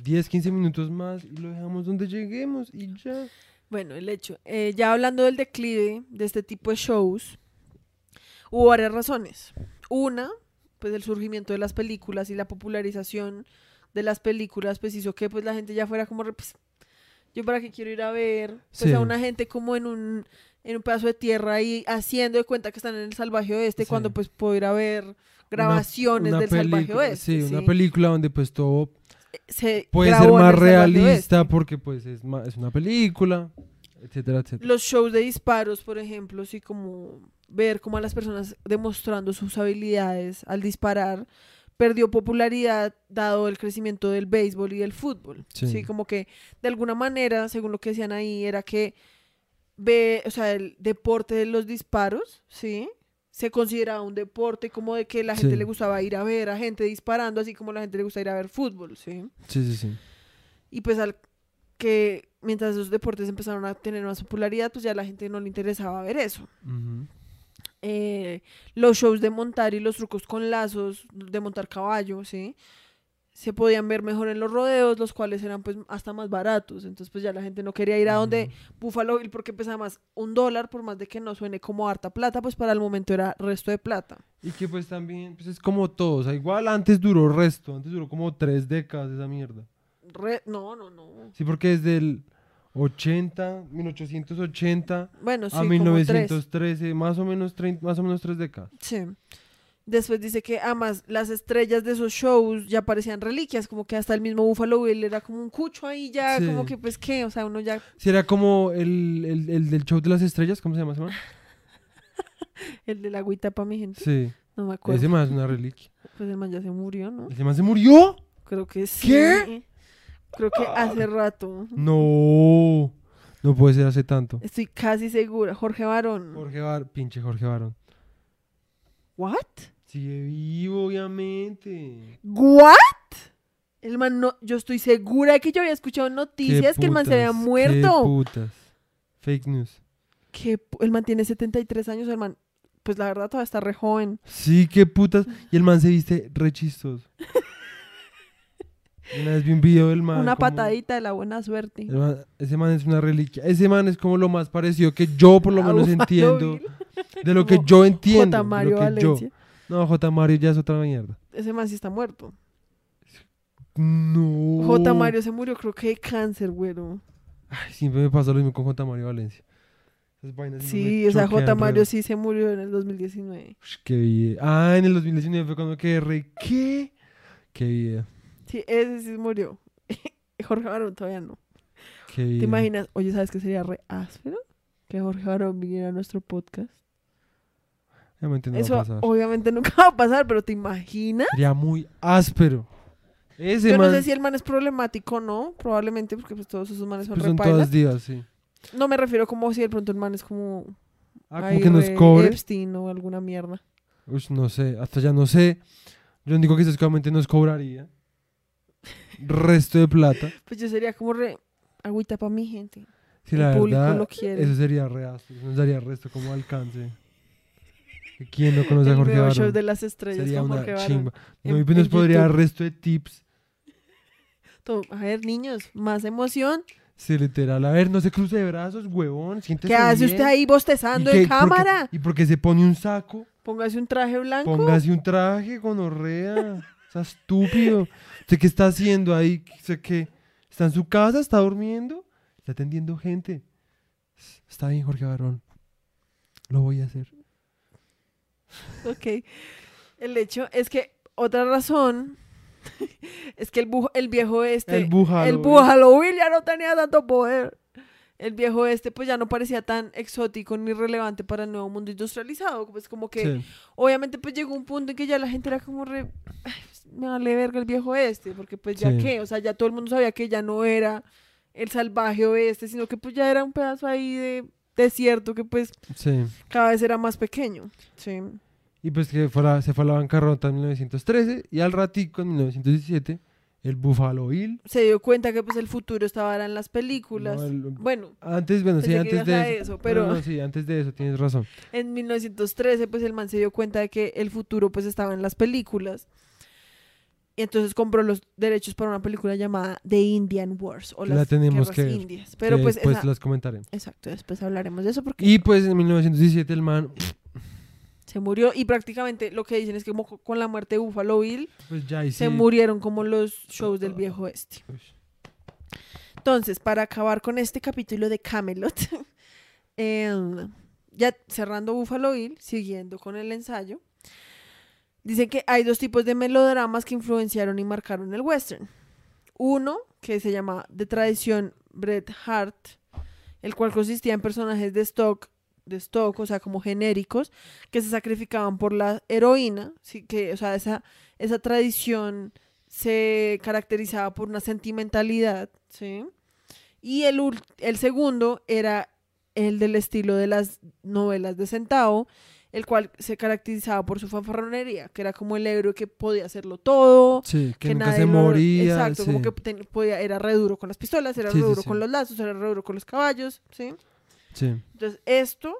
10, 15 minutos más y lo dejamos donde lleguemos y ya. Bueno, el hecho. eh, ya hablando del declive de este tipo de shows, hubo varias razones. Una, pues el surgimiento de las películas y la popularización de las películas, pues hizo que pues la gente ya fuera como, pues, yo para qué quiero ir a ver, pues Sí. a una gente como en un, en un pedazo de tierra ahí haciendo de cuenta que están en el salvaje oeste, Sí. cuando pues puedo ir a ver grabaciones Una del salvaje oeste. Sí, una película donde pues todo Se puede ser más realista porque pues es, ma- es una película, etcétera, etcétera. Los shows de disparos, por ejemplo, sí, como ver cómo a las personas demostrando sus habilidades al disparar, perdió popularidad dado el crecimiento del béisbol y del fútbol. Sí. Sí. como que de alguna manera, según lo que decían ahí, era que ve, o sea, el deporte de los disparos, ¿sí? Se consideraba un deporte como de que la gente Sí. le gustaba ir a ver a gente disparando, así como la gente le gusta ir a ver fútbol, ¿sí? Sí, sí, sí. Y pues al que mientras esos deportes empezaron a tener más popularidad, pues ya a la gente no le interesaba ver eso. Eh, los shows de montar y los trucos con lazos, de montar caballo, ¿sí? Se podían ver mejor en los rodeos, los cuales eran pues hasta más baratos. Entonces pues ya la gente no quería ir a donde Buffalo Bill porque pesaba más un dólar, por más de que no suene como harta plata, pues para el momento era resto de plata. Y que pues también, pues es como todo, o sea, igual antes duró resto, antes duró como tres décadas esa mierda. Re- no, no, no. Sí, porque desde el 80, 1880 Bueno, sí, a como tres. 1913, más o menos 30, más o menos tres décadas. Sí. Después dice que además las estrellas de esos shows ya parecían reliquias, como que hasta el mismo Buffalo Bill era como un cucho ahí ya, Sí. como que pues qué, o sea, uno ya, Si era como el, el, el del show de las estrellas, ¿cómo se llama ese man? el de la agüita para mi gente, Sí, no me acuerdo. ese man es una reliquia. Pues el man ya se murió, ¿no? ¿Ese man se murió? Creo que sí. ¿Qué? Creo que hace rato. No, no puede ser hace tanto. Estoy casi segura. Jorge Barón. Jorge Bar, pinche Jorge Barón. ¿What? Sigue vivo, obviamente. ¿What? El man no, yo estoy segura de que yo había escuchado noticias que el man se había muerto. Qué putas. Fake news. Que el man tiene 73 años, el man, pues la verdad todavía está re joven. Sí, qué putas. Y el man se viste re chistoso. Una vez vi un video del man. Una como- patadita de la buena suerte. man- ese man es una reliquia. Ese man es como lo más parecido que yo por lo A menos entiendo. De lo que yo entiendo. J. de Mario lo que Valencia. yo. No, J. Mario ya es otra mierda. Ese man sí está muerto. No. J. Mario se murió, creo que de cáncer, güero. Ay, siempre me pasa lo mismo con J. Mario Valencia. Esas vainas Sí, me o sea, choquean J. Mario sí se murió en el 2019. Ush, Qué video. Ah, en el 2019 fue cuando quedé re. ¿Qué? Qué video. Sí, ese sí murió. Jorge Barón todavía no. Qué. ¿Te imaginas? Oye, ¿sabes qué sería re áspero? Que Jorge Barón viniera a nuestro podcast. Obviamente no va a Eso pasar. obviamente nunca va a pasar, pero ¿te imaginas? Sería muy áspero. Ese Yo man. no sé si el man es problemático o no, probablemente, porque pues todos esos manes son pues son repailas. todas divas, sí. No me refiero como si de pronto el man es como... Ah, ay, como que nos re cobre. Epstein o alguna mierda. Uy, no sé, hasta ya no sé. Yo digo que seguramente nos cobraría. Resto de plata. Pues yo sería como re... Agüita para mi gente. Si la el público verdad, lo quiere. eso sería. Eso nos daría resto como alcance. ¿Quién no conoce a Jorge Barón? show de las estrellas Sería con una Jorge Barón. chimba. en- No, y pues nos en podría dar YouTube. resto de tips. A ver, niños, más emoción. Sí, literal. A ver, no se cruce de brazos, huevón. Siéntese ¿Qué hace bien. usted ahí bostezando ¿Y en cámara? ¿Y por qué se pone un saco? Póngase un traje blanco. Póngase un traje, gonorrea. Está estúpido. ¿Usted qué está haciendo ahí? ¿Usted qué? ¿Está en su casa? ¿Está durmiendo? Está atendiendo gente. Está bien, Jorge Barón. Lo voy a hacer. Ok. El hecho es que otra razón es que el, bu- el viejo este, el bújalo. el ya no tenía tanto poder. El viejo este pues ya no parecía tan exótico ni relevante para el nuevo mundo industrializado. Pues como que Sí. obviamente pues llegó un punto en que ya la gente era como re... "Ay, pues, me vale verga el viejo este, porque pues ya Sí. qué, o sea, ya todo el mundo sabía que ya no era el salvaje oeste, sino que pues ya era un pedazo ahí de desierto que pues sí. cada vez era más pequeño. Sí. Y pues que fuera, se fue a la bancarrota en 1913 y al ratico en 1917 el Buffalo Bill. Se dio cuenta que pues el futuro estaba ahora en las películas. no, el- Bueno, antes, bueno, sí, antes de eso. eso, No, pero- no, sí, antes de eso, tienes razón. en 1913 pues el man se dio cuenta de que el futuro pues estaba en las películas. Y entonces compró los derechos para una película llamada The Indian Wars o la las tenemos que ver, indias. Pero que pues después esa- las comentaremos. exacto, después hablaremos de eso porque Y pues en 1917 el man, se murió y prácticamente lo que dicen es que como con la muerte de Buffalo Bill pues ya se murieron como los shows del viejo este. Entonces, para acabar con este capítulo de Camelot, em, ya cerrando Buffalo Bill, siguiendo con el ensayo, dicen que hay dos tipos de melodramas que influenciaron y marcaron el western. Uno, que se llama de tradición Bret Hart, el cual consistía en personajes de stock, de stock, o sea, como genéricos, que se sacrificaban por la heroína, sí, que, o sea, esa, esa tradición se caracterizaba por una sentimentalidad, ¿sí? Y el, el segundo era el del estilo de las novelas de Centao, el cual se caracterizaba por su fanfarronería, que era como el héroe que podía hacerlo todo, Sí, que, nunca nadie se lo- moría. Exacto, como que ten- podía, era re duro con las pistolas, era Sí, re duro con los lazos, era re duro con los caballos, ¿sí? Sí. Entonces, esto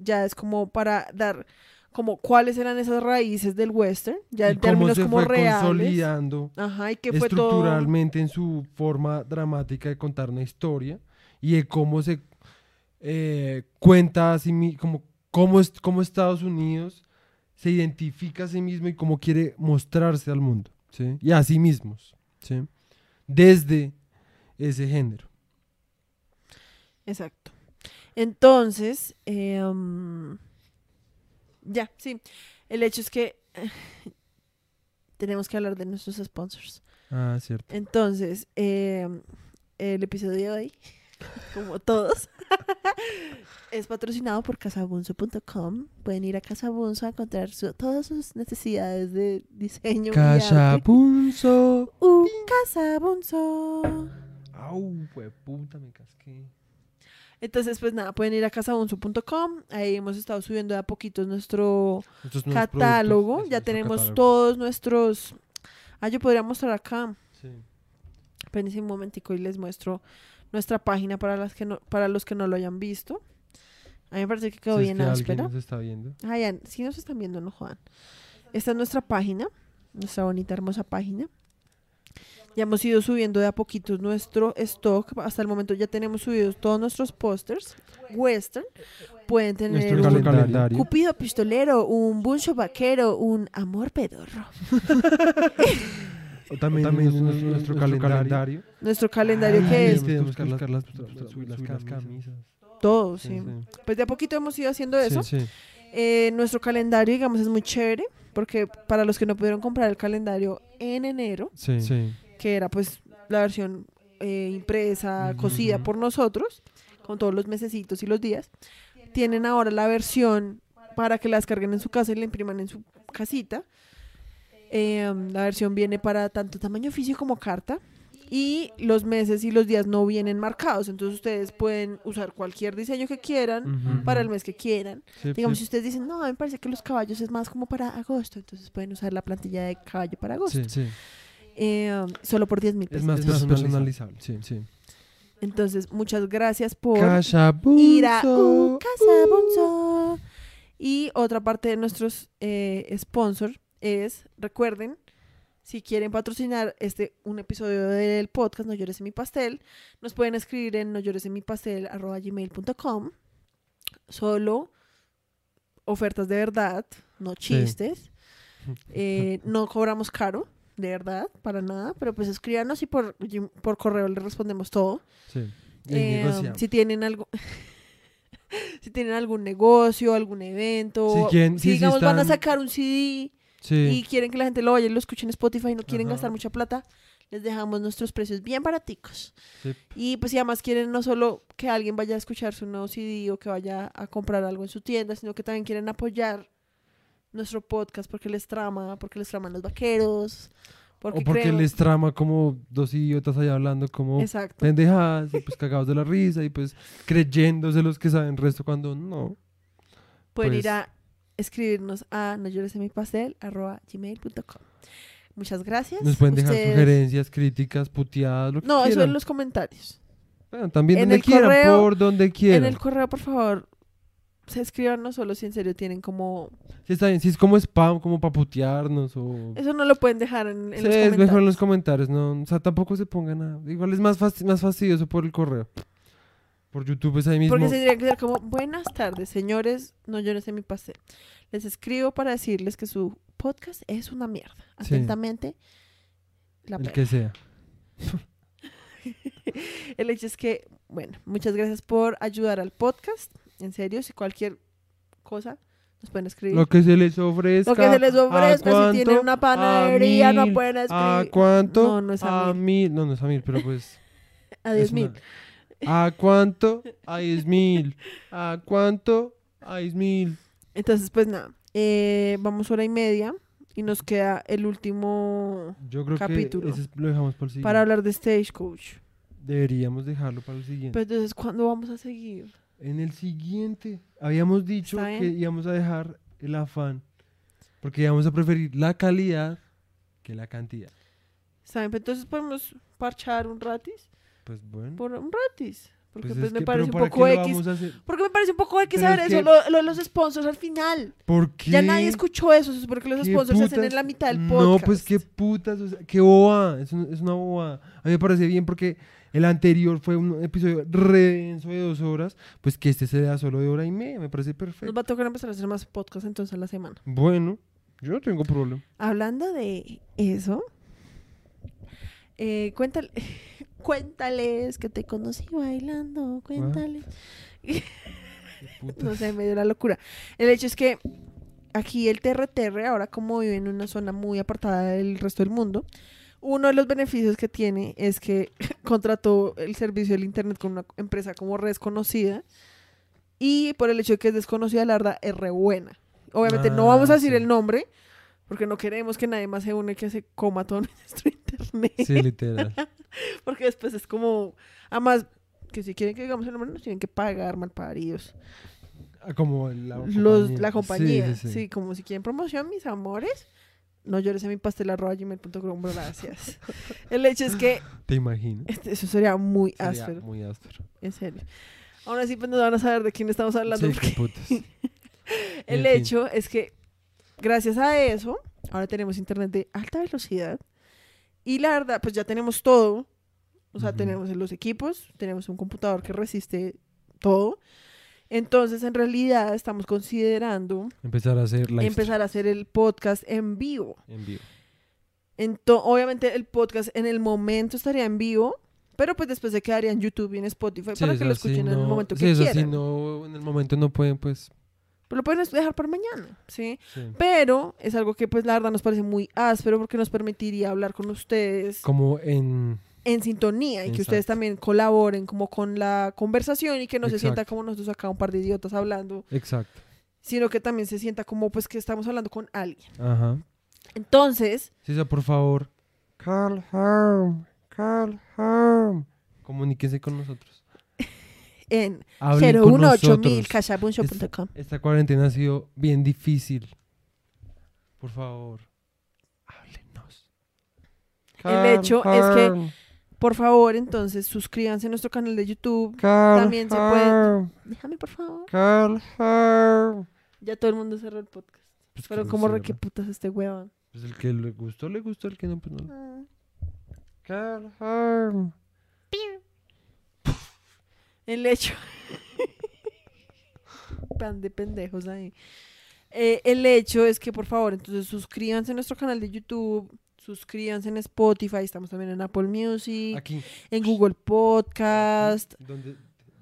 ya es como para dar como cuáles eran esas raíces del western, ya en términos se como fue reales. consolidando Ajá, y que fue todo estructuralmente en su forma dramática de contar una historia y de cómo se eh, cuenta a sí mi- como cómo, es, cómo Estados Unidos se identifica a sí mismo y cómo quiere mostrarse al mundo ¿sí? y a sí mismos ¿sí? desde ese género. Exacto. Entonces, eh, um, ya, sí. El hecho es que eh, tenemos que hablar de nuestros sponsors. Ah, cierto. Entonces, eh, el episodio de hoy, como todos, es patrocinado por casabunzo.com. Pueden ir a Casabunzo a encontrar su- todas sus necesidades de diseño. Cachapunzo. Un Casabunzo. Au, puta, me casqué. Entonces, pues nada, pueden ir a casabunzo.com. Ahí hemos estado subiendo de a poquitos nuestro catálogo. Ya nuestro tenemos catálogo. todos nuestros. Ah, yo podría mostrar acá. Sí. Espérense un momentico y les muestro nuestra página para, las que no, para los que no lo hayan visto. A mí me parece que quedó Si es bien que alguien áspera. nos está viendo. Ah, ya, si nos están viendo, no jodan. Esta es nuestra página, nuestra bonita, hermosa página. Ya hemos ido subiendo de a poquitos nuestro stock. Hasta el momento ya tenemos subidos todos nuestros pósters. Western. Pueden tener Nuestro un calendario. Cupido pistolero, un buncho vaquero, un amor pedorro. O también, nuestro, nuestro calendario. Nuestro calendario Ay, que es buscar las, subir las camisas. todo, Sí, sí. sí. Pues de a poquito hemos ido haciendo eso. Sí, sí. Eh, nuestro calendario, digamos, es muy chévere. Porque para los que no pudieron comprar el calendario en enero, Sí. sí. que era pues la versión eh, impresa, Ujú, cosida ujú. por nosotros, con todos los mesecitos y los días, tienen ahora la versión para que la descarguen en su casa y la impriman en su casita. Eh, la versión viene para tanto tamaño físico como carta. Y los meses y los días no vienen marcados. Entonces ustedes pueden usar cualquier diseño que quieran para el mes que quieran. Sí, Digamos, sí. si ustedes dicen, no, a mí me parece que los caballos es más como para agosto, entonces pueden usar la plantilla de caballo para agosto. Sí, sí. Eh, solo por 10 mil Es pesos. más personalizable. Sí, sí. Entonces, muchas gracias por Cachabunzo. ir a uh, Casa Bonzo. Y otra parte de nuestros eh, sponsors es, recuerden, si quieren patrocinar este un episodio del podcast No llores en mi pastel, nos pueden escribir en no llores en mi pastel gmail.com. Solo ofertas de verdad, no chistes. Eh, no cobramos caro, de verdad, para nada, pero pues escríbanos y por, por correo les respondemos todo. Sí. Eh, si tienen algo si tienen algún negocio, algún evento, Si quieren- digamos van a sacar un CD Sí. y quieren que la gente lo vaya y lo escuche en Spotify y no quieren Ajá. gastar mucha plata, les dejamos nuestros precios bien baraticos. sí. Y pues si además quieren no solo que alguien vaya a escuchar su nuevo CD o que vaya a comprar algo en su tienda, sino que también quieren apoyar nuestro podcast porque les trama, porque les traman los vaqueros, porque, o porque les trama como dos idiotas allá hablando como Exacto. pendejadas y pues cagados de la risa y pues creyéndose los que saben resto cuando no. Pueden pues- ir a escribirnos a no llores en mi pastel arroba gmail.com. Muchas gracias. Nos pueden dejar Ustedes- sugerencias, críticas, puteadas, lo que No, eso en los comentarios. Bueno, también en donde el quieran, correo- por donde quieran. En el correo, por favor, se escriban no solo si en serio tienen como... Sí, está bien. Si es como spam, como para putearnos o... Eso no lo pueden dejar en, en Sí, los es comentarios. mejor en los comentarios, no, o sea, tampoco se pongan nada. Igual es más, más fastidioso por el correo. Por YouTube es ahí mismo. Porque se tendría que ser como, buenas tardes, señores, no llores en mi pastel. Les escribo para decirles que su podcast es una mierda. Sí. Atentamente, la el que sea. El hecho es que, bueno, muchas gracias por ayudar al podcast. En serio, si cualquier cosa nos pueden escribir. Lo que se les ofrezca. Lo que se les ¿a ofrezca, si tienen una ¿A panadería, no pueden ¿A escribir. cuánto? No, no es a mil. mil. No, no es a mil, pero pues. A 10 es mil. una- ¿A cuánto? A diez mil. ¿A cuánto? A diez mil. Entonces, pues nada, eh, vamos hora y media y nos queda el último Yo creo Capítulo. que ese lo dejamos para el siguiente. para hablar de Stagecoach. Deberíamos dejarlo para el siguiente. Pero entonces, ¿cuándo vamos a seguir? En el siguiente, habíamos dicho que íbamos a dejar el afán, porque íbamos a preferir la calidad que la cantidad. ¿Saben? Pero Entonces podemos parchar un ratis. Pues bueno, Por un ratis. Porque pues pues, es me que, parece un ¿para poco X. Porque me parece un poco X saber es eso, lo, lo de los sponsors al final. ¿Por qué? Ya nadie escuchó eso, es porque los ¿Qué sponsors se hacen en la mitad del podcast. No, pues qué putas, o sea, qué boba, es, un- es una boba. A mí me parece bien porque el anterior fue un episodio re denso de dos horas, pues que este sea solo de hora y media, me parece Nos perfecto. va a tocar empezar a hacer más podcasts entonces a la semana. Bueno, yo no tengo problema. Hablando de eso, eh, cuéntale, cuéntales que te conocí bailando, cuéntales. Qué putas. No sé, me dio la locura. El hecho es que aquí el TRTR, ahora como vive en una zona muy apartada del resto del mundo, uno de los beneficios que tiene es que contrató el servicio del Internet con una empresa como Red Conocida y por el hecho de que es desconocida, la verdad, es re buena. Obviamente no Ah, vamos a decir sí. el nombre porque no queremos que nadie más se une que se coma todo nuestro Internet. Sí, literal. Porque después es como, además, que si quieren que digamos el nombre, nos tienen que pagar malparidos. Ah, Como la Los, compañía. la compañía. Sí, Sí, sí, sí. como si quieren promoción, mis amores. No llores en mi pastel arroba gmail.com, gracias. El hecho es que ¿Te imaginas? este, eso sería muy Sería áspero, Muy áspero. en serio. Aún así, pues no van a saber de quién estamos hablando. Sí, porque el fin. hecho es que, gracias a eso, ahora tenemos internet de alta velocidad. Y la verdad, pues ya tenemos todo. O sea, Ujú. tenemos los equipos, tenemos un computador que resiste todo. Entonces, en realidad, estamos considerando Empezar a hacer live empezar a hacer el podcast en vivo. en vivo. Ento- obviamente, el podcast en el momento estaría en vivo, pero pues después se quedaría en YouTube y en Spotify Sí, para que lo escuchen en el momento sí, que quieran. si no, en el momento no pueden, pues. Pero lo pueden dejar para mañana, ¿sí? sí. Pero es algo que pues la verdad nos parece muy áspero porque nos permitiría hablar con ustedes Como en. en sintonía y que ustedes también colaboren como con la conversación y que no se sienta como nosotros acá un par de idiotas hablando, Exacto. sino que también se sienta como pues que estamos hablando con alguien. Ajá. Entonces, Sí, o sea, por favor. Carl Harm. Carl Harm. Comuníquense con nosotros. En Hablen con 018000 nosotros. cashapuncho.com. Esta cuarentena ha sido bien difícil. Por favor, háblenos. El hecho es que- Por favor, entonces suscríbanse a nuestro canal de YouTube. Carl también se pueden- Harm, Déjame, por favor. Carl Harm. Ya todo el mundo cerró el podcast. Pues Pero lo como re que putas este huevón. Pues el que le gustó, le gustó. El que no, pues no. Carl Harm. El hecho. Pan de pendejos ahí. Eh, el hecho es que, por favor, entonces suscríbanse a nuestro canal de YouTube, suscríbanse en Spotify, estamos también en Apple Music, Aquí. en Google Podcast. ¿Dónde,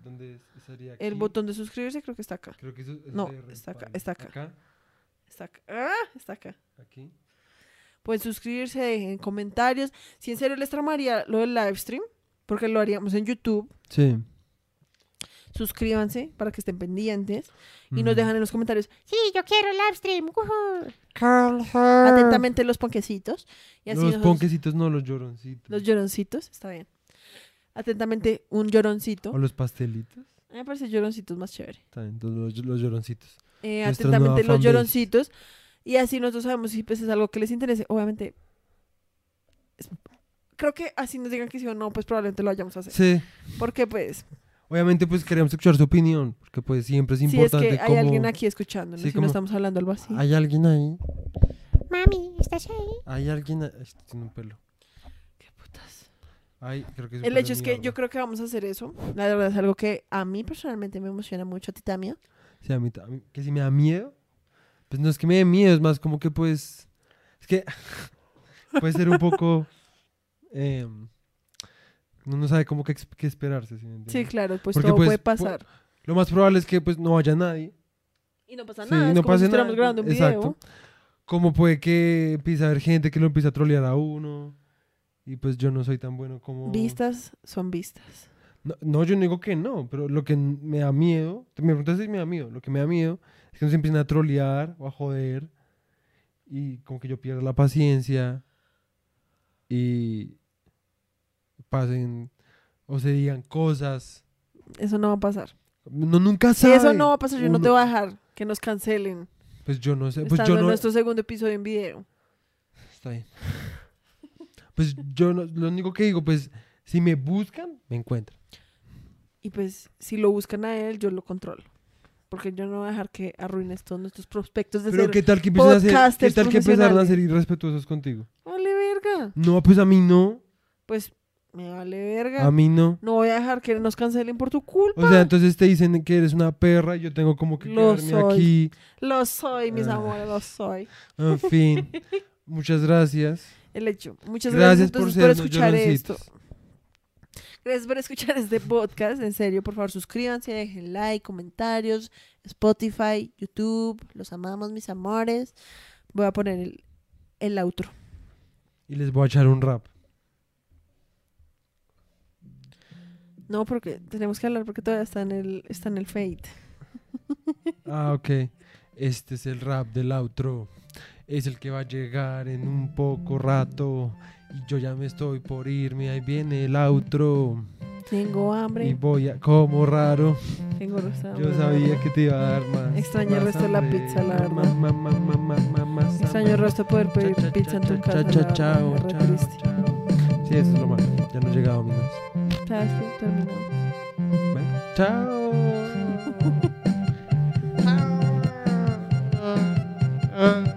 dónde estaría El aquí? botón de suscribirse creo que está acá. Creo que eso es No, está acá, está acá. Acá, Está acá. Ah, está acá. aquí. Pueden suscribirse, dejen comentarios. Si en serio les tramaría lo del live stream, porque lo haríamos en YouTube, Sí. Suscríbanse para que estén pendientes y nos dejan en los comentarios Sí, yo quiero el live stream. atentamente los ponquecitos. Y así Los ponquecitos, no los lloroncitos. los lloroncitos, está bien. Atentamente un lloroncito. O los pastelitos. A mí me parece lloroncitos más chévere. Está bien, los, los lloroncitos. Eh, atentamente los fanbase. lloroncitos. Y así nosotros sabemos si pues, es algo que les interese. Obviamente, es- creo que así nos digan que sí o no, pues probablemente lo vayamos a hacer. Sí. Porque pues, Obviamente, pues queremos escuchar su opinión, porque pues siempre es si es importante que hay como- alguien aquí escuchándonos Sí, y no como- estamos hablando al vacío. Hay alguien ahí. Mami, ¿estás ahí? Hay alguien ahí. Ay, tiene un pelo. Qué putas. Ay, creo que es El hecho es que yo creo que vamos a hacer eso. La verdad es algo que a mí personalmente me emociona mucho. ¿A ti también? Sí, a mí, a mí- que si me da miedo. Pues no es que me dé miedo, es más como que pues. Es que puede ser un poco. eh, uno no sabe cómo que, qué esperarse. ¿sí Sí, claro, pues Porque, todo pues, puede pu- pasar. Lo más probable es que pues no vaya nadie. Y no pasa Sí, nada. y es no como si estuviéramos grabando un exacto. video. Como puede que empiece a haber gente que lo empiece a trolear a uno. Y pues yo no soy tan bueno como. Vistas son vistas. No, no, yo no digo que no, pero lo que me da miedo, me preguntas si me da miedo, lo que me da miedo es que nos empiecen a trolear o a joder y como que yo pierda la paciencia y pasen o se digan cosas. Eso no va a pasar. No, nunca sabe. eso no va a pasar, yo no te Uno- voy a dejar que nos cancelen. Pues yo no sé, pues estando yo en no... nuestro segundo episodio en video. Está bien. Pues yo no, lo único que digo, pues si me buscan, me encuentran. Y pues, si lo buscan a él, yo lo controlo. Porque yo no voy a dejar que arruines todos nuestros prospectos de Pero ser... qué tal que empiecen a hacer, qué tal que empezaron a ser irrespetuosos contigo. Vale, verga. No, pues a mí no, Pues, me vale verga. a mí no. No voy a dejar que nos cancelen por tu culpa. O sea, entonces te dicen que eres una perra y yo tengo como que Lo quedarme soy. aquí. Lo soy, mis Ah. amores, lo soy. En fin. Muchas gracias. El hecho. Muchas Gracias gracias, por entonces, por, escuchar esto. Gracias por escuchar este podcast. En serio, por favor, suscríbanse, dejen like, comentarios, Spotify, YouTube. Los amamos, mis amores. Voy a poner el, el outro. Y les voy a echar un rap. No, porque tenemos que hablar porque todavía está en el, está en el fade. Ah, ok. Este es el rap del outro. Es el que va a llegar en un poco rato. Y yo ya me estoy por irme. Ahí viene el outro. Tengo Y hambre. voy a. Como raro. Tengo rostro Yo sabía que te iba a dar más. Extraño el más resto de la pizza, la verdad. Ma- ma- ma- más Extraño el resto de poder pedir Cha, cha, pizza en tu cha, casa. chao, chao, chao. Sí, eso es lo malo. Ya no llega Domino's. ¿Sabes Tá peça terminamos. Bem, tchau!